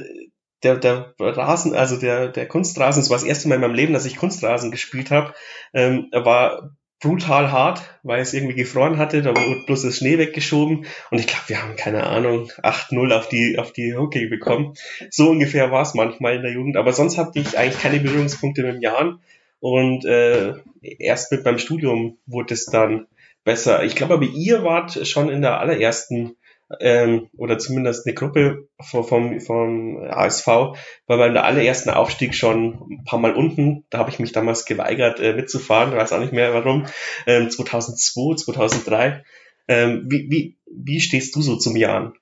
der, der Rasen, also der, der Kunstrasen, das war das erste Mal in meinem Leben, dass ich Kunstrasen gespielt habe, ähm, war brutal hart, weil es irgendwie gefroren hatte, da wurde bloß das Schnee weggeschoben und ich glaube, wir haben keine Ahnung, 8-0 auf die, auf die Hockey bekommen. So ungefähr war es manchmal in der Jugend, aber sonst hatte ich eigentlich keine Berührungspunkte mit dem Jahren und äh, erst mit beim Studium wurde es dann besser. Ich glaube aber ihr wart schon in der allerersten ähm, oder zumindest eine Gruppe vom, vom, vom ASV, war beim allerersten Aufstieg schon ein paar Mal unten. Da habe ich mich damals geweigert äh, mitzufahren, weiß auch nicht mehr warum. Ähm, 2002, 2003. Ähm, wie, wie, wie stehst du so zum Jahren?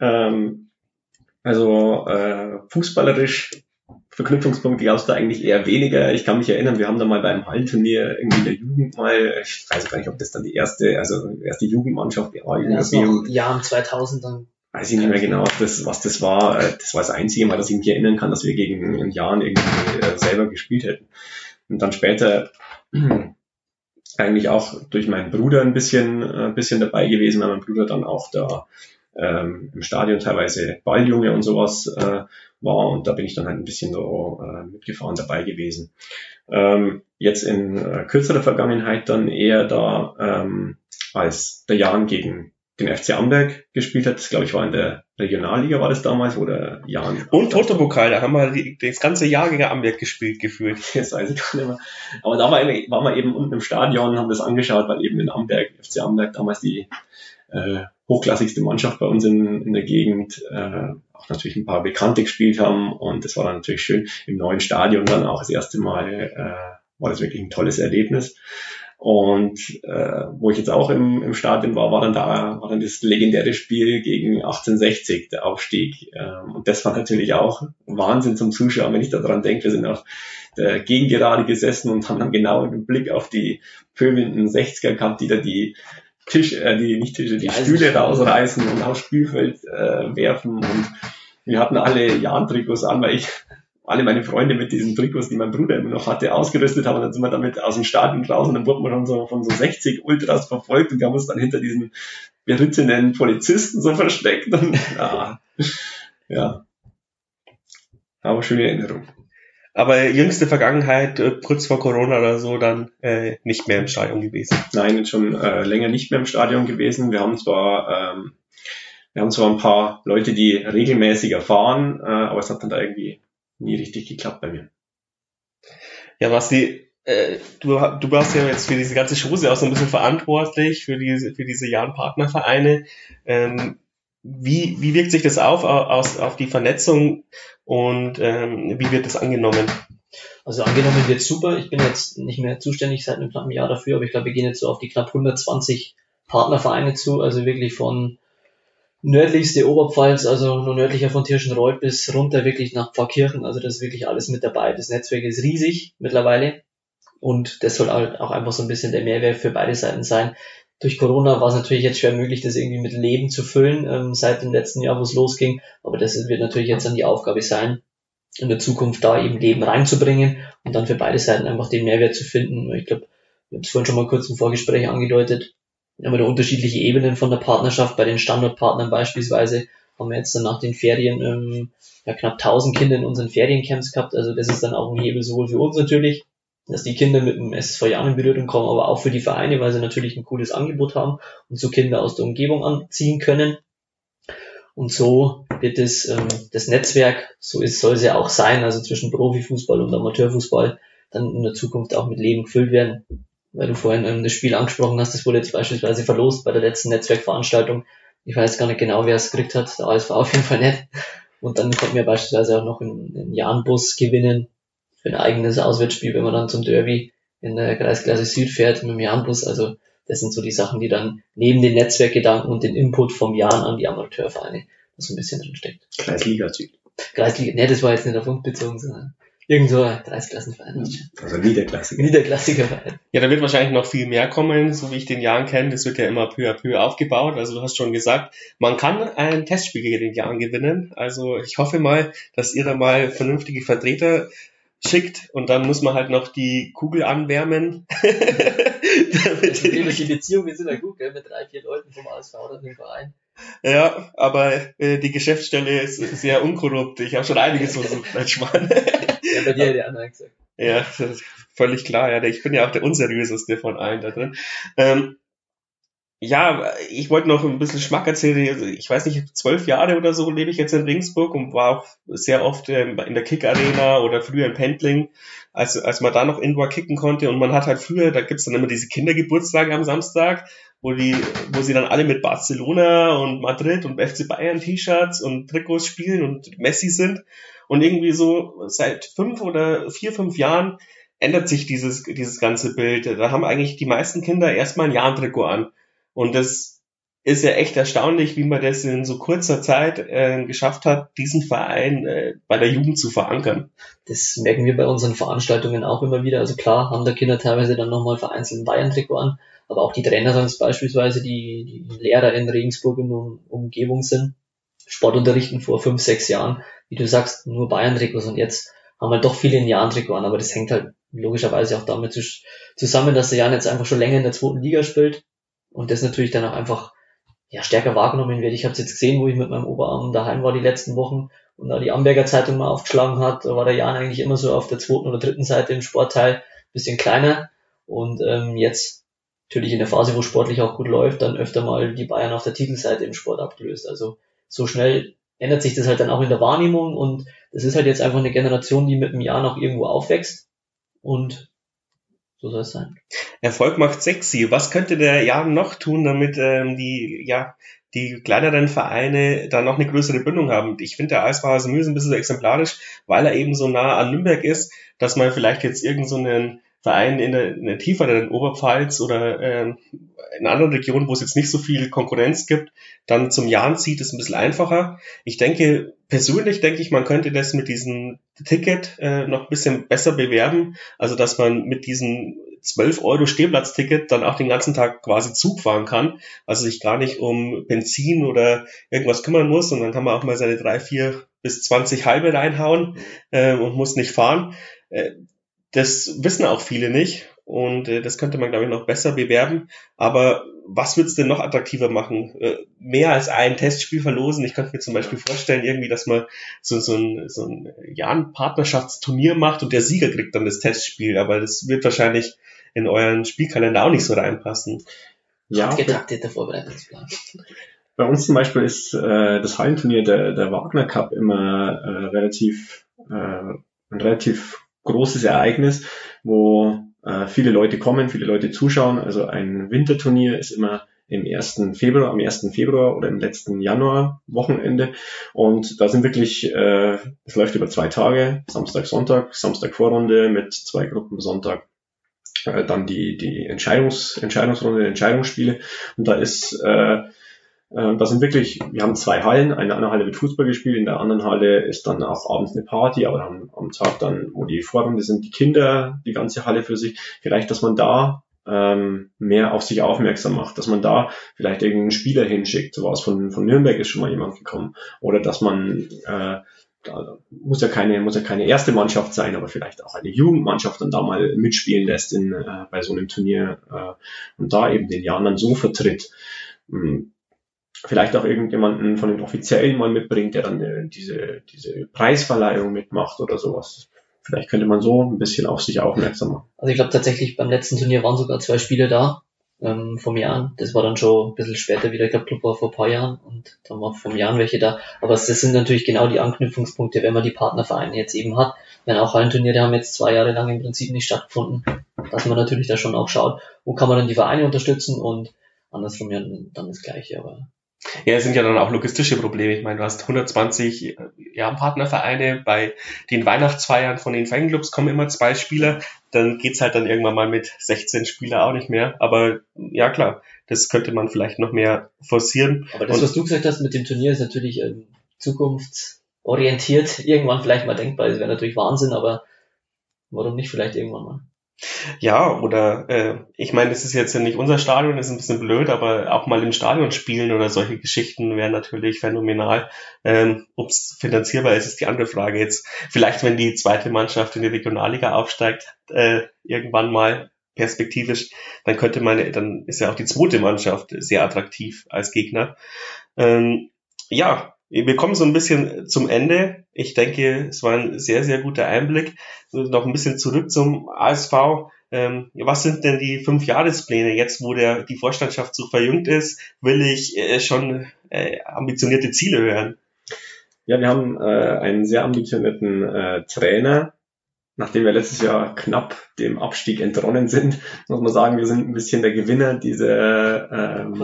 Ähm, also äh, fußballerisch Verknüpfungspunkte gab es da eigentlich eher weniger. Ich kann mich erinnern, wir haben da mal beim Hallenturnier irgendwie in der Jugend mal, ich weiß gar nicht, ob das dann die erste, also erste Jugendmannschaft war. Ja, das noch Jahr 2000 dann. Weiß ich nicht mehr genau, das, was das war. Das war das einzige Mal, dass ich mich erinnern kann, dass wir gegen in Jahren irgendwie äh, selber gespielt hätten. Und dann später eigentlich auch durch meinen Bruder ein bisschen, ein äh, bisschen dabei gewesen, weil mein Bruder dann auch da ähm, im Stadion teilweise Balljunge und sowas äh, war und da bin ich dann halt ein bisschen so äh, mitgefahren dabei gewesen. Ähm, jetzt in äh, kürzerer Vergangenheit dann eher da, ähm, als der Jan gegen den FC Amberg gespielt hat. Das glaube ich war in der Regionalliga war das damals oder Jan. Und Toto-Pokal, da haben wir die, das ganze Jahr gegen Amberg gespielt gefühlt. Das weiß ich gar nicht mehr. Aber da war, war man eben unten im Stadion und haben das angeschaut, weil eben in Amberg, FC Amberg damals die äh, hochklassigste Mannschaft bei uns in, in der Gegend, äh, auch natürlich ein paar Bekannte gespielt haben und das war dann natürlich schön im neuen Stadion dann auch das erste Mal, äh, war das wirklich ein tolles Erlebnis. Und äh, wo ich jetzt auch im, im Stadion war, war dann da, war dann das legendäre Spiel gegen 1860, der Aufstieg. Ähm, und das war natürlich auch Wahnsinn zum Zuschauen, wenn ich daran denke. Wir sind auf der Gegengerade gesessen und haben dann genau den Blick auf die pöbelnden 60er gehabt, die da die Tisch, äh, die nicht Tische, die, die Stühle rausreißen und aufs Spielfeld äh, werfen. Und wir hatten alle Jahn-Trikots an, weil ich alle meine Freunde mit diesen Trikots, die mein Bruder immer noch hatte, ausgerüstet haben. Und dann sind wir damit aus dem Stadion raus und dann wurden wir schon so von so 60 Ultras verfolgt und wir haben uns dann hinter diesen berittenen Polizisten so versteckt. Und, ja, ja. Aber schöne Erinnerung. Aber jüngste Vergangenheit, äh, kurz vor Corona oder so, dann äh, nicht mehr im Stadion gewesen. Nein, schon äh, länger nicht mehr im Stadion gewesen. Wir haben zwar, ähm, wir haben zwar ein paar Leute, die regelmäßiger fahren, äh, aber es hat dann da irgendwie nie richtig geklappt bei mir. Ja, was die, äh, du, du warst ja jetzt für diese ganze Chose auch so ein bisschen verantwortlich, für diese, für diese Jahren-Partnervereine. Ähm, wie, wie wirkt sich das auf, aus, auf die Vernetzung und ähm, wie wird das angenommen? Also angenommen wird super. Ich bin jetzt nicht mehr zuständig seit einem knappen Jahr dafür, aber ich glaube, wir gehen jetzt so auf die knapp 120 Partnervereine zu, also wirklich von nördlichste Oberpfalz, also nur nördlicher von Tirschenreuth bis runter wirklich nach Pfarrkirchen. Also das ist wirklich alles mit dabei. Das Netzwerk ist riesig mittlerweile und das soll halt auch einfach so ein bisschen der Mehrwert für beide Seiten sein durch Corona war es natürlich jetzt schwer möglich, das irgendwie mit Leben zu füllen, ähm, seit dem letzten Jahr, wo es losging. Aber das wird natürlich jetzt dann die Aufgabe sein, in der Zukunft da eben Leben reinzubringen und dann für beide Seiten einfach den Mehrwert zu finden. Ich glaube, wir haben es vorhin schon mal kurz im Vorgespräch angedeutet. Wir haben da unterschiedliche Ebenen von der Partnerschaft. Bei den Standortpartnern beispielsweise haben wir jetzt dann nach den Ferien ähm, ja, knapp 1000 Kinder in unseren Feriencamps gehabt. Also das ist dann auch ein Hebel sowohl für uns natürlich, dass die Kinder mit dem SSV Jahren in Berührung kommen, aber auch für die Vereine, weil sie natürlich ein cooles Angebot haben und so Kinder aus der Umgebung anziehen können. Und so wird es ähm, das Netzwerk, so ist, soll es ja auch sein, also zwischen Profifußball und Amateurfußball, dann in der Zukunft auch mit Leben gefüllt werden. Weil du vorhin ähm, das Spiel angesprochen hast, das wurde jetzt beispielsweise verlost bei der letzten Netzwerkveranstaltung. Ich weiß gar nicht genau, wer es gekriegt hat, der ASV auf jeden Fall nicht. Und dann konnten wir beispielsweise auch noch einen, einen Jahnbus gewinnen, für ein eigenes Auswärtsspiel, wenn man dann zum Derby in der Kreisklasse Süd fährt mit dem Jahnbus. Also das sind so die Sachen, die dann neben den Netzwerkgedanken und den Input vom Jan an die Amateurvereine so ein bisschen drin steckt. Kreisliga Süd. Kreisliga, ne, das war jetzt nicht auf uns bezogen, sondern irgendwo ein Kreisklassenverein. Also Niederklassiker. Niederklassikerverein. Ja, da wird wahrscheinlich noch viel mehr kommen, so wie ich den Jan kenne. Das wird ja immer peu à peu aufgebaut. Also du hast schon gesagt, man kann ein Testspiel gegen den Jan gewinnen. Also ich hoffe mal, dass ihr da mal vernünftige Vertreter schickt und dann muss man halt noch die Kugel anwärmen. Damit die Beziehungen sind ja gut, gell, mit drei, vier Leuten vom ASV oder dem Verein. Ja, aber äh, die Geschäftsstelle ist sehr unkorrupt. Ich habe schon einiges versucht, Mensch, Mann. ja, bei dir hätte ich gesagt. Ja, völlig klar. Ja, ich bin ja auch der unseriöseste von allen da drin. Ähm, ja, ich wollte noch ein bisschen Schmack erzählen. Also, ich weiß nicht, zwölf Jahre oder so lebe ich jetzt in Ringsburg und war auch sehr oft ähm, in der Kick-Arena oder früher in Pendling, als, als man da noch Indoor kicken konnte. Und man hat halt früher, da gibt's dann immer diese Kindergeburtstage am Samstag, wo die, wo sie dann alle mit Barcelona und Madrid und FC Bayern T-Shirts und Trikots spielen und Messi sind. Und irgendwie so seit fünf oder vier, fünf Jahren ändert sich dieses, dieses ganze Bild. Da haben eigentlich die meisten Kinder erstmal ein Jahrentrikot an. Und das ist ja echt erstaunlich, wie man das in so kurzer Zeit äh, geschafft hat, diesen Verein äh, bei der Jugend zu verankern. Das merken wir bei unseren Veranstaltungen auch immer wieder. Also klar haben da Kinder teilweise dann nochmal vereinzelt ein Bayern-Trikot an, aber auch die Trainer sonst beispielsweise, die, die Lehrer in Regensburg und um, Umgebung sind, Sportunterrichten vor fünf, sechs Jahren, wie du sagst, nur Bayern-Trikots und jetzt haben halt doch viele ein Jahren-Trikot an, aber das hängt halt logischerweise auch damit zusammen, dass der Jan jetzt einfach schon länger in der zweiten Liga spielt und das natürlich dann auch einfach ja, stärker wahrgenommen wird. Ich habe es jetzt gesehen, wo ich mit meinem Oberarm daheim war die letzten Wochen und da die Amberger Zeitung mal aufgeschlagen hat, da war der Jan eigentlich immer so auf der zweiten oder dritten Seite im Sportteil, bisschen kleiner und ähm, jetzt natürlich in der Phase, wo sportlich auch gut läuft, dann öfter mal die Bayern auf der Titelseite im Sport abgelöst. Also so schnell ändert sich das halt dann auch in der Wahrnehmung und das ist halt jetzt einfach eine Generation, die mit dem Jahr noch irgendwo aufwächst und so soll es sein. Erfolg macht sexy. Was könnte der Jan noch tun, damit ähm, die, ja, die kleineren Vereine da noch eine größere Bindung haben? Ich finde, der ASV Hasemühl ist ein bisschen exemplarisch, weil er eben so nah an Nürnberg ist, dass man vielleicht jetzt irgend so Verein in der, in der tieferen Oberpfalz oder ähm, in anderen Regionen, wo es jetzt nicht so viel Konkurrenz gibt, dann zum Jahren zieht, ist ein bisschen einfacher. Ich denke, persönlich denke ich, man könnte das mit diesem Ticket äh, noch ein bisschen besser bewerben. Also, dass man mit diesem 12 Euro Stehplatzticket dann auch den ganzen Tag quasi Zug fahren kann. Also sich gar nicht um Benzin oder irgendwas kümmern muss und dann kann man auch mal seine drei, vier bis 20 halbe reinhauen äh, und muss nicht fahren. Äh, das wissen auch viele nicht und äh, das könnte man, glaube ich, noch besser bewerben. Aber was wird's denn noch attraktiver machen? Äh, mehr als ein Testspiel verlosen? Ich könnte mir zum Beispiel vorstellen, irgendwie, dass man so, so ein, so ein Jahren-Partnerschaftsturnier macht und der Sieger kriegt dann das Testspiel. Aber das wird wahrscheinlich in euren Spielkalender auch nicht so reinpassen. Ja, getakteter Vorbereitungsplan. Bei uns zum Beispiel ist äh, das Hallenturnier der, der Wagner Cup immer äh, relativ äh, ein relativ großes Ereignis, wo äh, viele Leute kommen, viele Leute zuschauen. Also ein Winterturnier ist immer im 1. Februar, am 1. Februar oder im letzten Januar Wochenende. Und da sind wirklich, äh, es läuft über zwei Tage, Samstag, Sonntag, Samstag Vorrunde mit zwei Gruppen, Sonntag äh, dann die, die Entscheidungs, Entscheidungsrunde, Entscheidungsspiele. Und da ist äh, äh, da sind wirklich, wir haben zwei Hallen, eine, eine Halle wird Fußball gespielt, in der anderen Halle ist dann auch abends eine Party, aber dann am Tag dann, wo die Vorrunde sind, die Kinder, die ganze Halle für sich. Vielleicht, dass man da ähm, mehr auf sich aufmerksam macht, dass man da vielleicht irgendeinen Spieler hinschickt, sowas von, von Nürnberg ist schon mal jemand gekommen. Oder dass man äh, da muss ja keine, muss ja keine erste Mannschaft sein, aber vielleicht auch eine Jugendmannschaft dann da mal mitspielen lässt in, äh, bei so einem Turnier äh, und da eben den Jan dann so vertritt. Hm vielleicht auch irgendjemanden von den Offiziellen mal mitbringt, der dann äh, diese, diese Preisverleihung mitmacht oder sowas. Vielleicht könnte man so ein bisschen auf sich aufmerksam machen. Also ich glaube tatsächlich beim letzten Turnier waren sogar zwei Spiele da ähm, vom Jahr. Das war dann schon ein bisschen später wieder. Ich glaube, Club war vor ein paar Jahren und dann war vom Jahr welche da. Aber das sind natürlich genau die Anknüpfungspunkte, wenn man die Partnervereine jetzt eben hat. Wenn auch Hallenturniere haben jetzt zwei Jahre lang im Prinzip nicht stattgefunden, dass man natürlich da schon auch schaut, wo kann man dann die Vereine unterstützen und andersrum ja dann das Gleiche. Aber ja, es sind ja dann auch logistische Probleme. Ich meine, du hast 120 ja, Partnervereine, bei den Weihnachtsfeiern von den Fanclubs kommen immer zwei Spieler, dann geht's halt dann irgendwann mal mit 16 Spieler auch nicht mehr. Aber ja klar, das könnte man vielleicht noch mehr forcieren. Aber das, Und, was du gesagt hast mit dem Turnier, ist natürlich ähm, zukunftsorientiert, irgendwann vielleicht mal denkbar. Das wäre natürlich Wahnsinn, aber warum nicht vielleicht irgendwann mal? Ja, oder äh, ich meine, das ist jetzt ja nicht unser Stadion, das ist ein bisschen blöd, aber auch mal im Stadion spielen oder solche Geschichten wären natürlich phänomenal. Ähm, Ob es finanzierbar ist, ist die andere Frage jetzt. Vielleicht, wenn die zweite Mannschaft in die Regionalliga aufsteigt, äh, irgendwann mal perspektivisch, dann könnte man, dann ist ja auch die zweite Mannschaft sehr attraktiv als Gegner. Ähm, ja, wir kommen so ein bisschen zum Ende. Ich denke, es war ein sehr, sehr guter Einblick. Noch ein bisschen zurück zum ASV. Ähm, was sind denn die fünf Jahrespläne jetzt, wo der, die Vorstandschaft so verjüngt ist? Will ich äh, schon äh, ambitionierte Ziele hören? Ja, wir haben äh, einen sehr ambitionierten äh, Trainer. Nachdem wir letztes Jahr knapp dem Abstieg entronnen sind, muss man sagen, wir sind ein bisschen der Gewinner dieser ähm,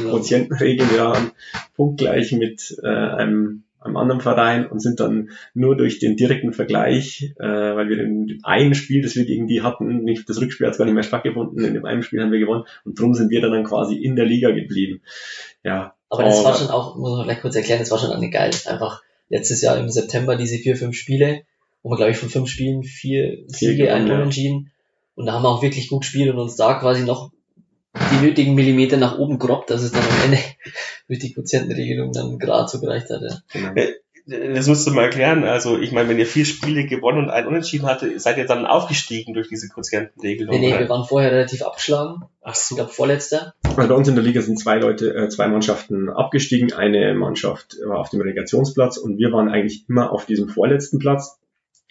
Quotientenregel. Wir haben punktgleich mit äh, einem einem anderen Verein und sind dann nur durch den direkten Vergleich, äh, weil wir in einem Spiel, das wir gegen die hatten, nicht das Rückspiel hat gar nicht mehr stattgefunden, in dem einen Spiel haben wir gewonnen und drum sind wir dann, dann quasi in der Liga geblieben. Ja. Aber das war schon auch, muss man vielleicht kurz erklären, das war schon eine geil. Einfach letztes Jahr im September diese vier, fünf Spiele, wo wir glaube ich von fünf Spielen vier Siege, ein Unentschieden und da haben wir auch wirklich gut gespielt und uns da quasi noch die nötigen Millimeter nach oben gerobbt, dass es dann am Ende durch die Quotientenregelung dann gerade so gereicht hat. Ja. Genau. Äh, das musst du mal erklären. Also, ich meine, wenn ihr vier Spiele gewonnen und einen unentschieden hatte, seid ihr dann aufgestiegen durch diese Quotientenregelung? Nee, nee, wir waren vorher relativ abgeschlagen. Ach so. Ich glaube, vorletzter. Bei uns in der Liga sind zwei Leute, äh, zwei Mannschaften abgestiegen. Eine Mannschaft war auf dem Relegationsplatz und wir waren eigentlich immer auf diesem vorletzten Platz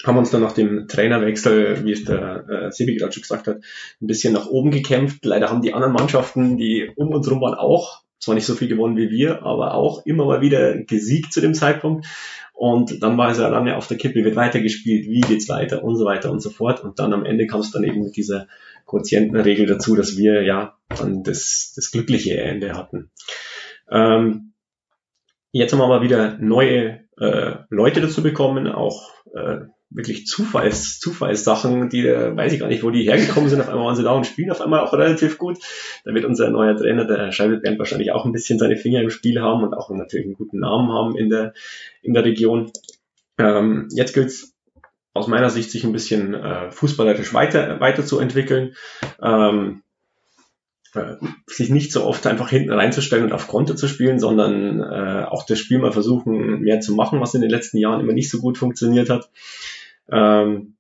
haben uns dann nach dem Trainerwechsel, wie es der äh, Sebi gerade schon gesagt hat, ein bisschen nach oben gekämpft. Leider haben die anderen Mannschaften, die um uns rum waren, auch, zwar nicht so viel gewonnen wie wir, aber auch immer mal wieder gesiegt zu dem Zeitpunkt. Und dann war es ja lange auf der Kippe, wird weitergespielt, wie geht's weiter und so weiter und so fort. Und dann am Ende kam es dann eben mit dieser Quotientenregel dazu, dass wir ja dann das, das glückliche Ende hatten. Ähm, jetzt haben wir aber wieder neue äh, Leute dazu bekommen, auch äh, wirklich Zufalls, Zufallssachen, die äh, weiß ich gar nicht, wo die hergekommen sind. Auf einmal waren sie da und spielen auf einmal auch relativ gut. Da wird unser neuer Trainer, der Scheibe Bernd, wahrscheinlich auch ein bisschen seine Finger im Spiel haben und auch natürlich einen guten Namen haben in der, in der Region. Ähm, jetzt gilt es aus meiner Sicht, sich ein bisschen äh, fußballerisch weiter, weiterzuentwickeln. Ähm, äh, sich nicht so oft einfach hinten reinzustellen und auf Konter zu spielen, sondern äh, auch das Spiel mal versuchen, mehr zu machen, was in den letzten Jahren immer nicht so gut funktioniert hat. Ähm,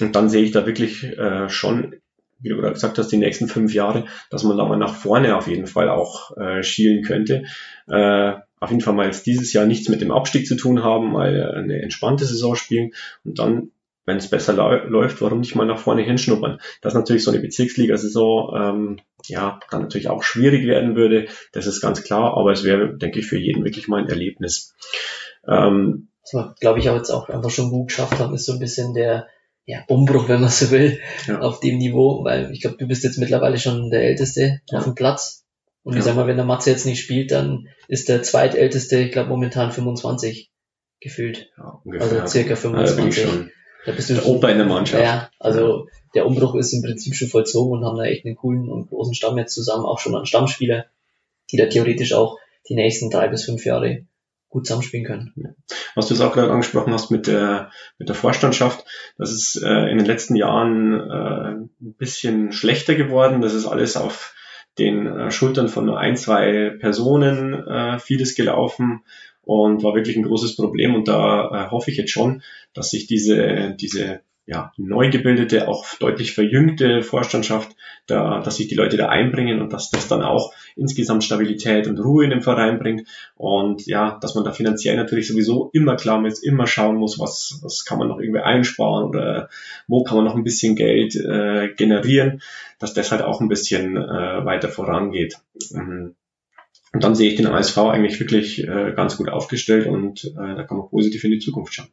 und dann sehe ich da wirklich äh, schon, wie du gerade gesagt hast, die nächsten fünf Jahre, dass man da mal nach vorne auf jeden Fall auch äh, schielen könnte. Äh, auf jeden Fall mal jetzt dieses Jahr nichts mit dem Abstieg zu tun haben, mal eine entspannte Saison spielen und dann wenn es besser läuft, warum nicht mal nach vorne hinschnuppern? Dass natürlich so eine Bezirksliga-Saison ähm, ja dann natürlich auch schwierig werden würde, das ist ganz klar, aber es wäre, denke ich, für jeden wirklich mal ein Erlebnis. Ähm, was wir, glaube ich, auch jetzt auch einfach schon gut geschafft haben, ist so ein bisschen der ja, Umbruch, wenn man so will, ja. auf dem Niveau, weil ich glaube, du bist jetzt mittlerweile schon der Älteste ja. auf dem Platz. Und ja. ich sag mal, wenn der Matze jetzt nicht spielt, dann ist der zweitälteste, ich glaube, momentan 25 gefühlt. Ja, ungefähr. Also circa 25. Also da bist du der Opa in der Mannschaft. Ja, also der Umbruch ist im Prinzip schon vollzogen und haben da echt einen coolen und großen Stamm jetzt zusammen, auch schon an Stammspieler, die da theoretisch auch die nächsten drei bis fünf Jahre gut zusammenspielen können. Was du es auch gerade angesprochen hast mit der, mit der Vorstandschaft, das ist äh, in den letzten Jahren äh, ein bisschen schlechter geworden. Das ist alles auf den äh, Schultern von nur ein, zwei Personen äh, vieles gelaufen und war wirklich ein großes Problem. Und da äh, hoffe ich jetzt schon, dass sich diese, diese ja, neu gebildete, auch deutlich verjüngte Vorstandschaft, da, dass sich die Leute da einbringen und dass das dann auch insgesamt Stabilität und Ruhe in den Verein bringt und ja, dass man da finanziell natürlich sowieso immer klar muss, immer schauen muss, was, was kann man noch irgendwie einsparen oder wo kann man noch ein bisschen Geld äh, generieren, dass das halt auch ein bisschen äh, weiter vorangeht. Mhm. Und dann sehe ich den ASV eigentlich wirklich äh, ganz gut aufgestellt und äh, da kann man positiv in die Zukunft schauen.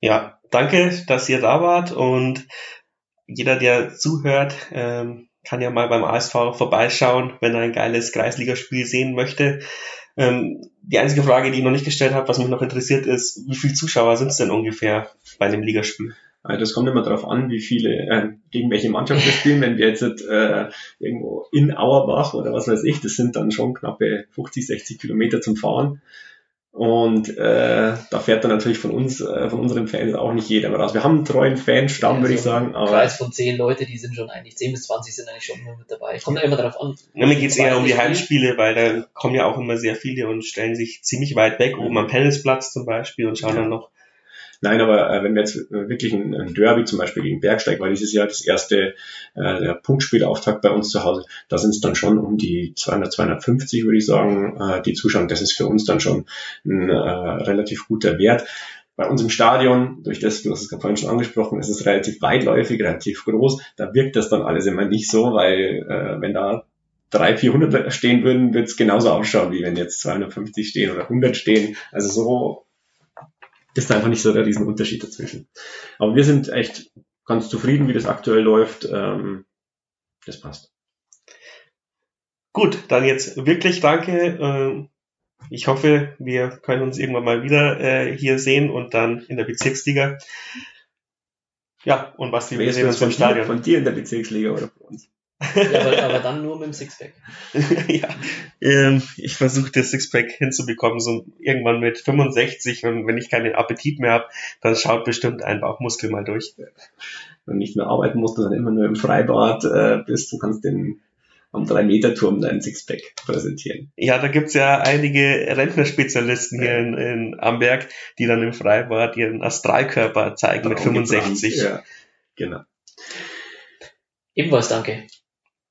Ja, danke, dass ihr da wart und jeder, der zuhört, ähm, kann ja mal beim ASV vorbeischauen, wenn er ein geiles Kreisligaspiel sehen möchte. Ähm, die einzige Frage, die ich noch nicht gestellt habe, was mich noch interessiert, ist, wie viele Zuschauer sind es denn ungefähr bei einem Ligaspiel? Also das kommt immer darauf an, wie viele, äh, gegen welche Mannschaft wir spielen. Wenn wir jetzt äh, irgendwo in Auerbach oder was weiß ich, das sind dann schon knappe 50, 60 Kilometer zum Fahren. Und äh, da fährt dann natürlich von uns, äh, von unseren Fans auch nicht jeder mehr raus. Wir haben einen treuen Fanstamm, ja, würde ich sagen. Aber Kreis von zehn Leute, die sind schon eigentlich, zehn bis zwanzig sind eigentlich schon nur mit dabei. Kommt ja immer darauf an. Ja, mir geht's eher um die Heimspiele, weil da kommen ja auch immer sehr viele und stellen sich ziemlich weit weg, oben am Pennisplatz zum Beispiel und schauen ja. dann noch Nein, aber äh, wenn wir jetzt äh, wirklich ein, ein Derby zum Beispiel gegen Bergsteig, war dieses Jahr das erste äh, der Punktspielauftakt bei uns zu Hause, da sind es dann schon um die 200, 250, würde ich sagen, äh, die Zuschauer. Das ist für uns dann schon ein äh, relativ guter Wert. bei uns im Stadion, durch das, du hast es vorhin schon angesprochen, ist es relativ weitläufig, relativ groß. Da wirkt das dann alles immer nicht so, weil äh, wenn da drei, 400 stehen würden, wird es genauso ausschauen, wie wenn jetzt 250 stehen oder 100 stehen. Also so ist einfach nicht so der Riesenunterschied dazwischen. Aber wir sind echt ganz zufrieden, wie das aktuell läuft. Ähm, das passt. Gut, dann jetzt wirklich danke. Ähm, ich hoffe, wir können uns irgendwann mal wieder äh, hier sehen und dann in der Bezirksliga. Ja, und was die wir sehen uns vom Stadion. Von dir in der Bezirksliga oder von uns? Ja, aber, aber dann nur mit dem Sixpack. ja, ähm, ich versuche das Sixpack hinzubekommen, so irgendwann mit 65 und wenn ich keinen Appetit mehr habe, dann schaut bestimmt ein Bauchmuskel mal durch. Wenn du nicht mehr arbeiten musst, sondern immer nur im Freibad äh, bist, du kannst den am 3-Meter-Turm deinen Sixpack präsentieren. Ja, da gibt's ja einige Rentnerspezialisten hier in, in Amberg, die dann im Freibad ihren Astralkörper zeigen mit 65. Ja, genau. Ebenfalls danke.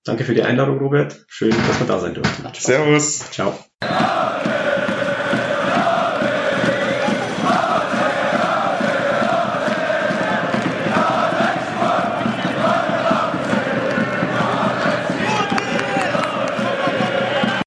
Danke für die Einladung, Robert. Schön, dass wir da sein durften. Servus. Ciao.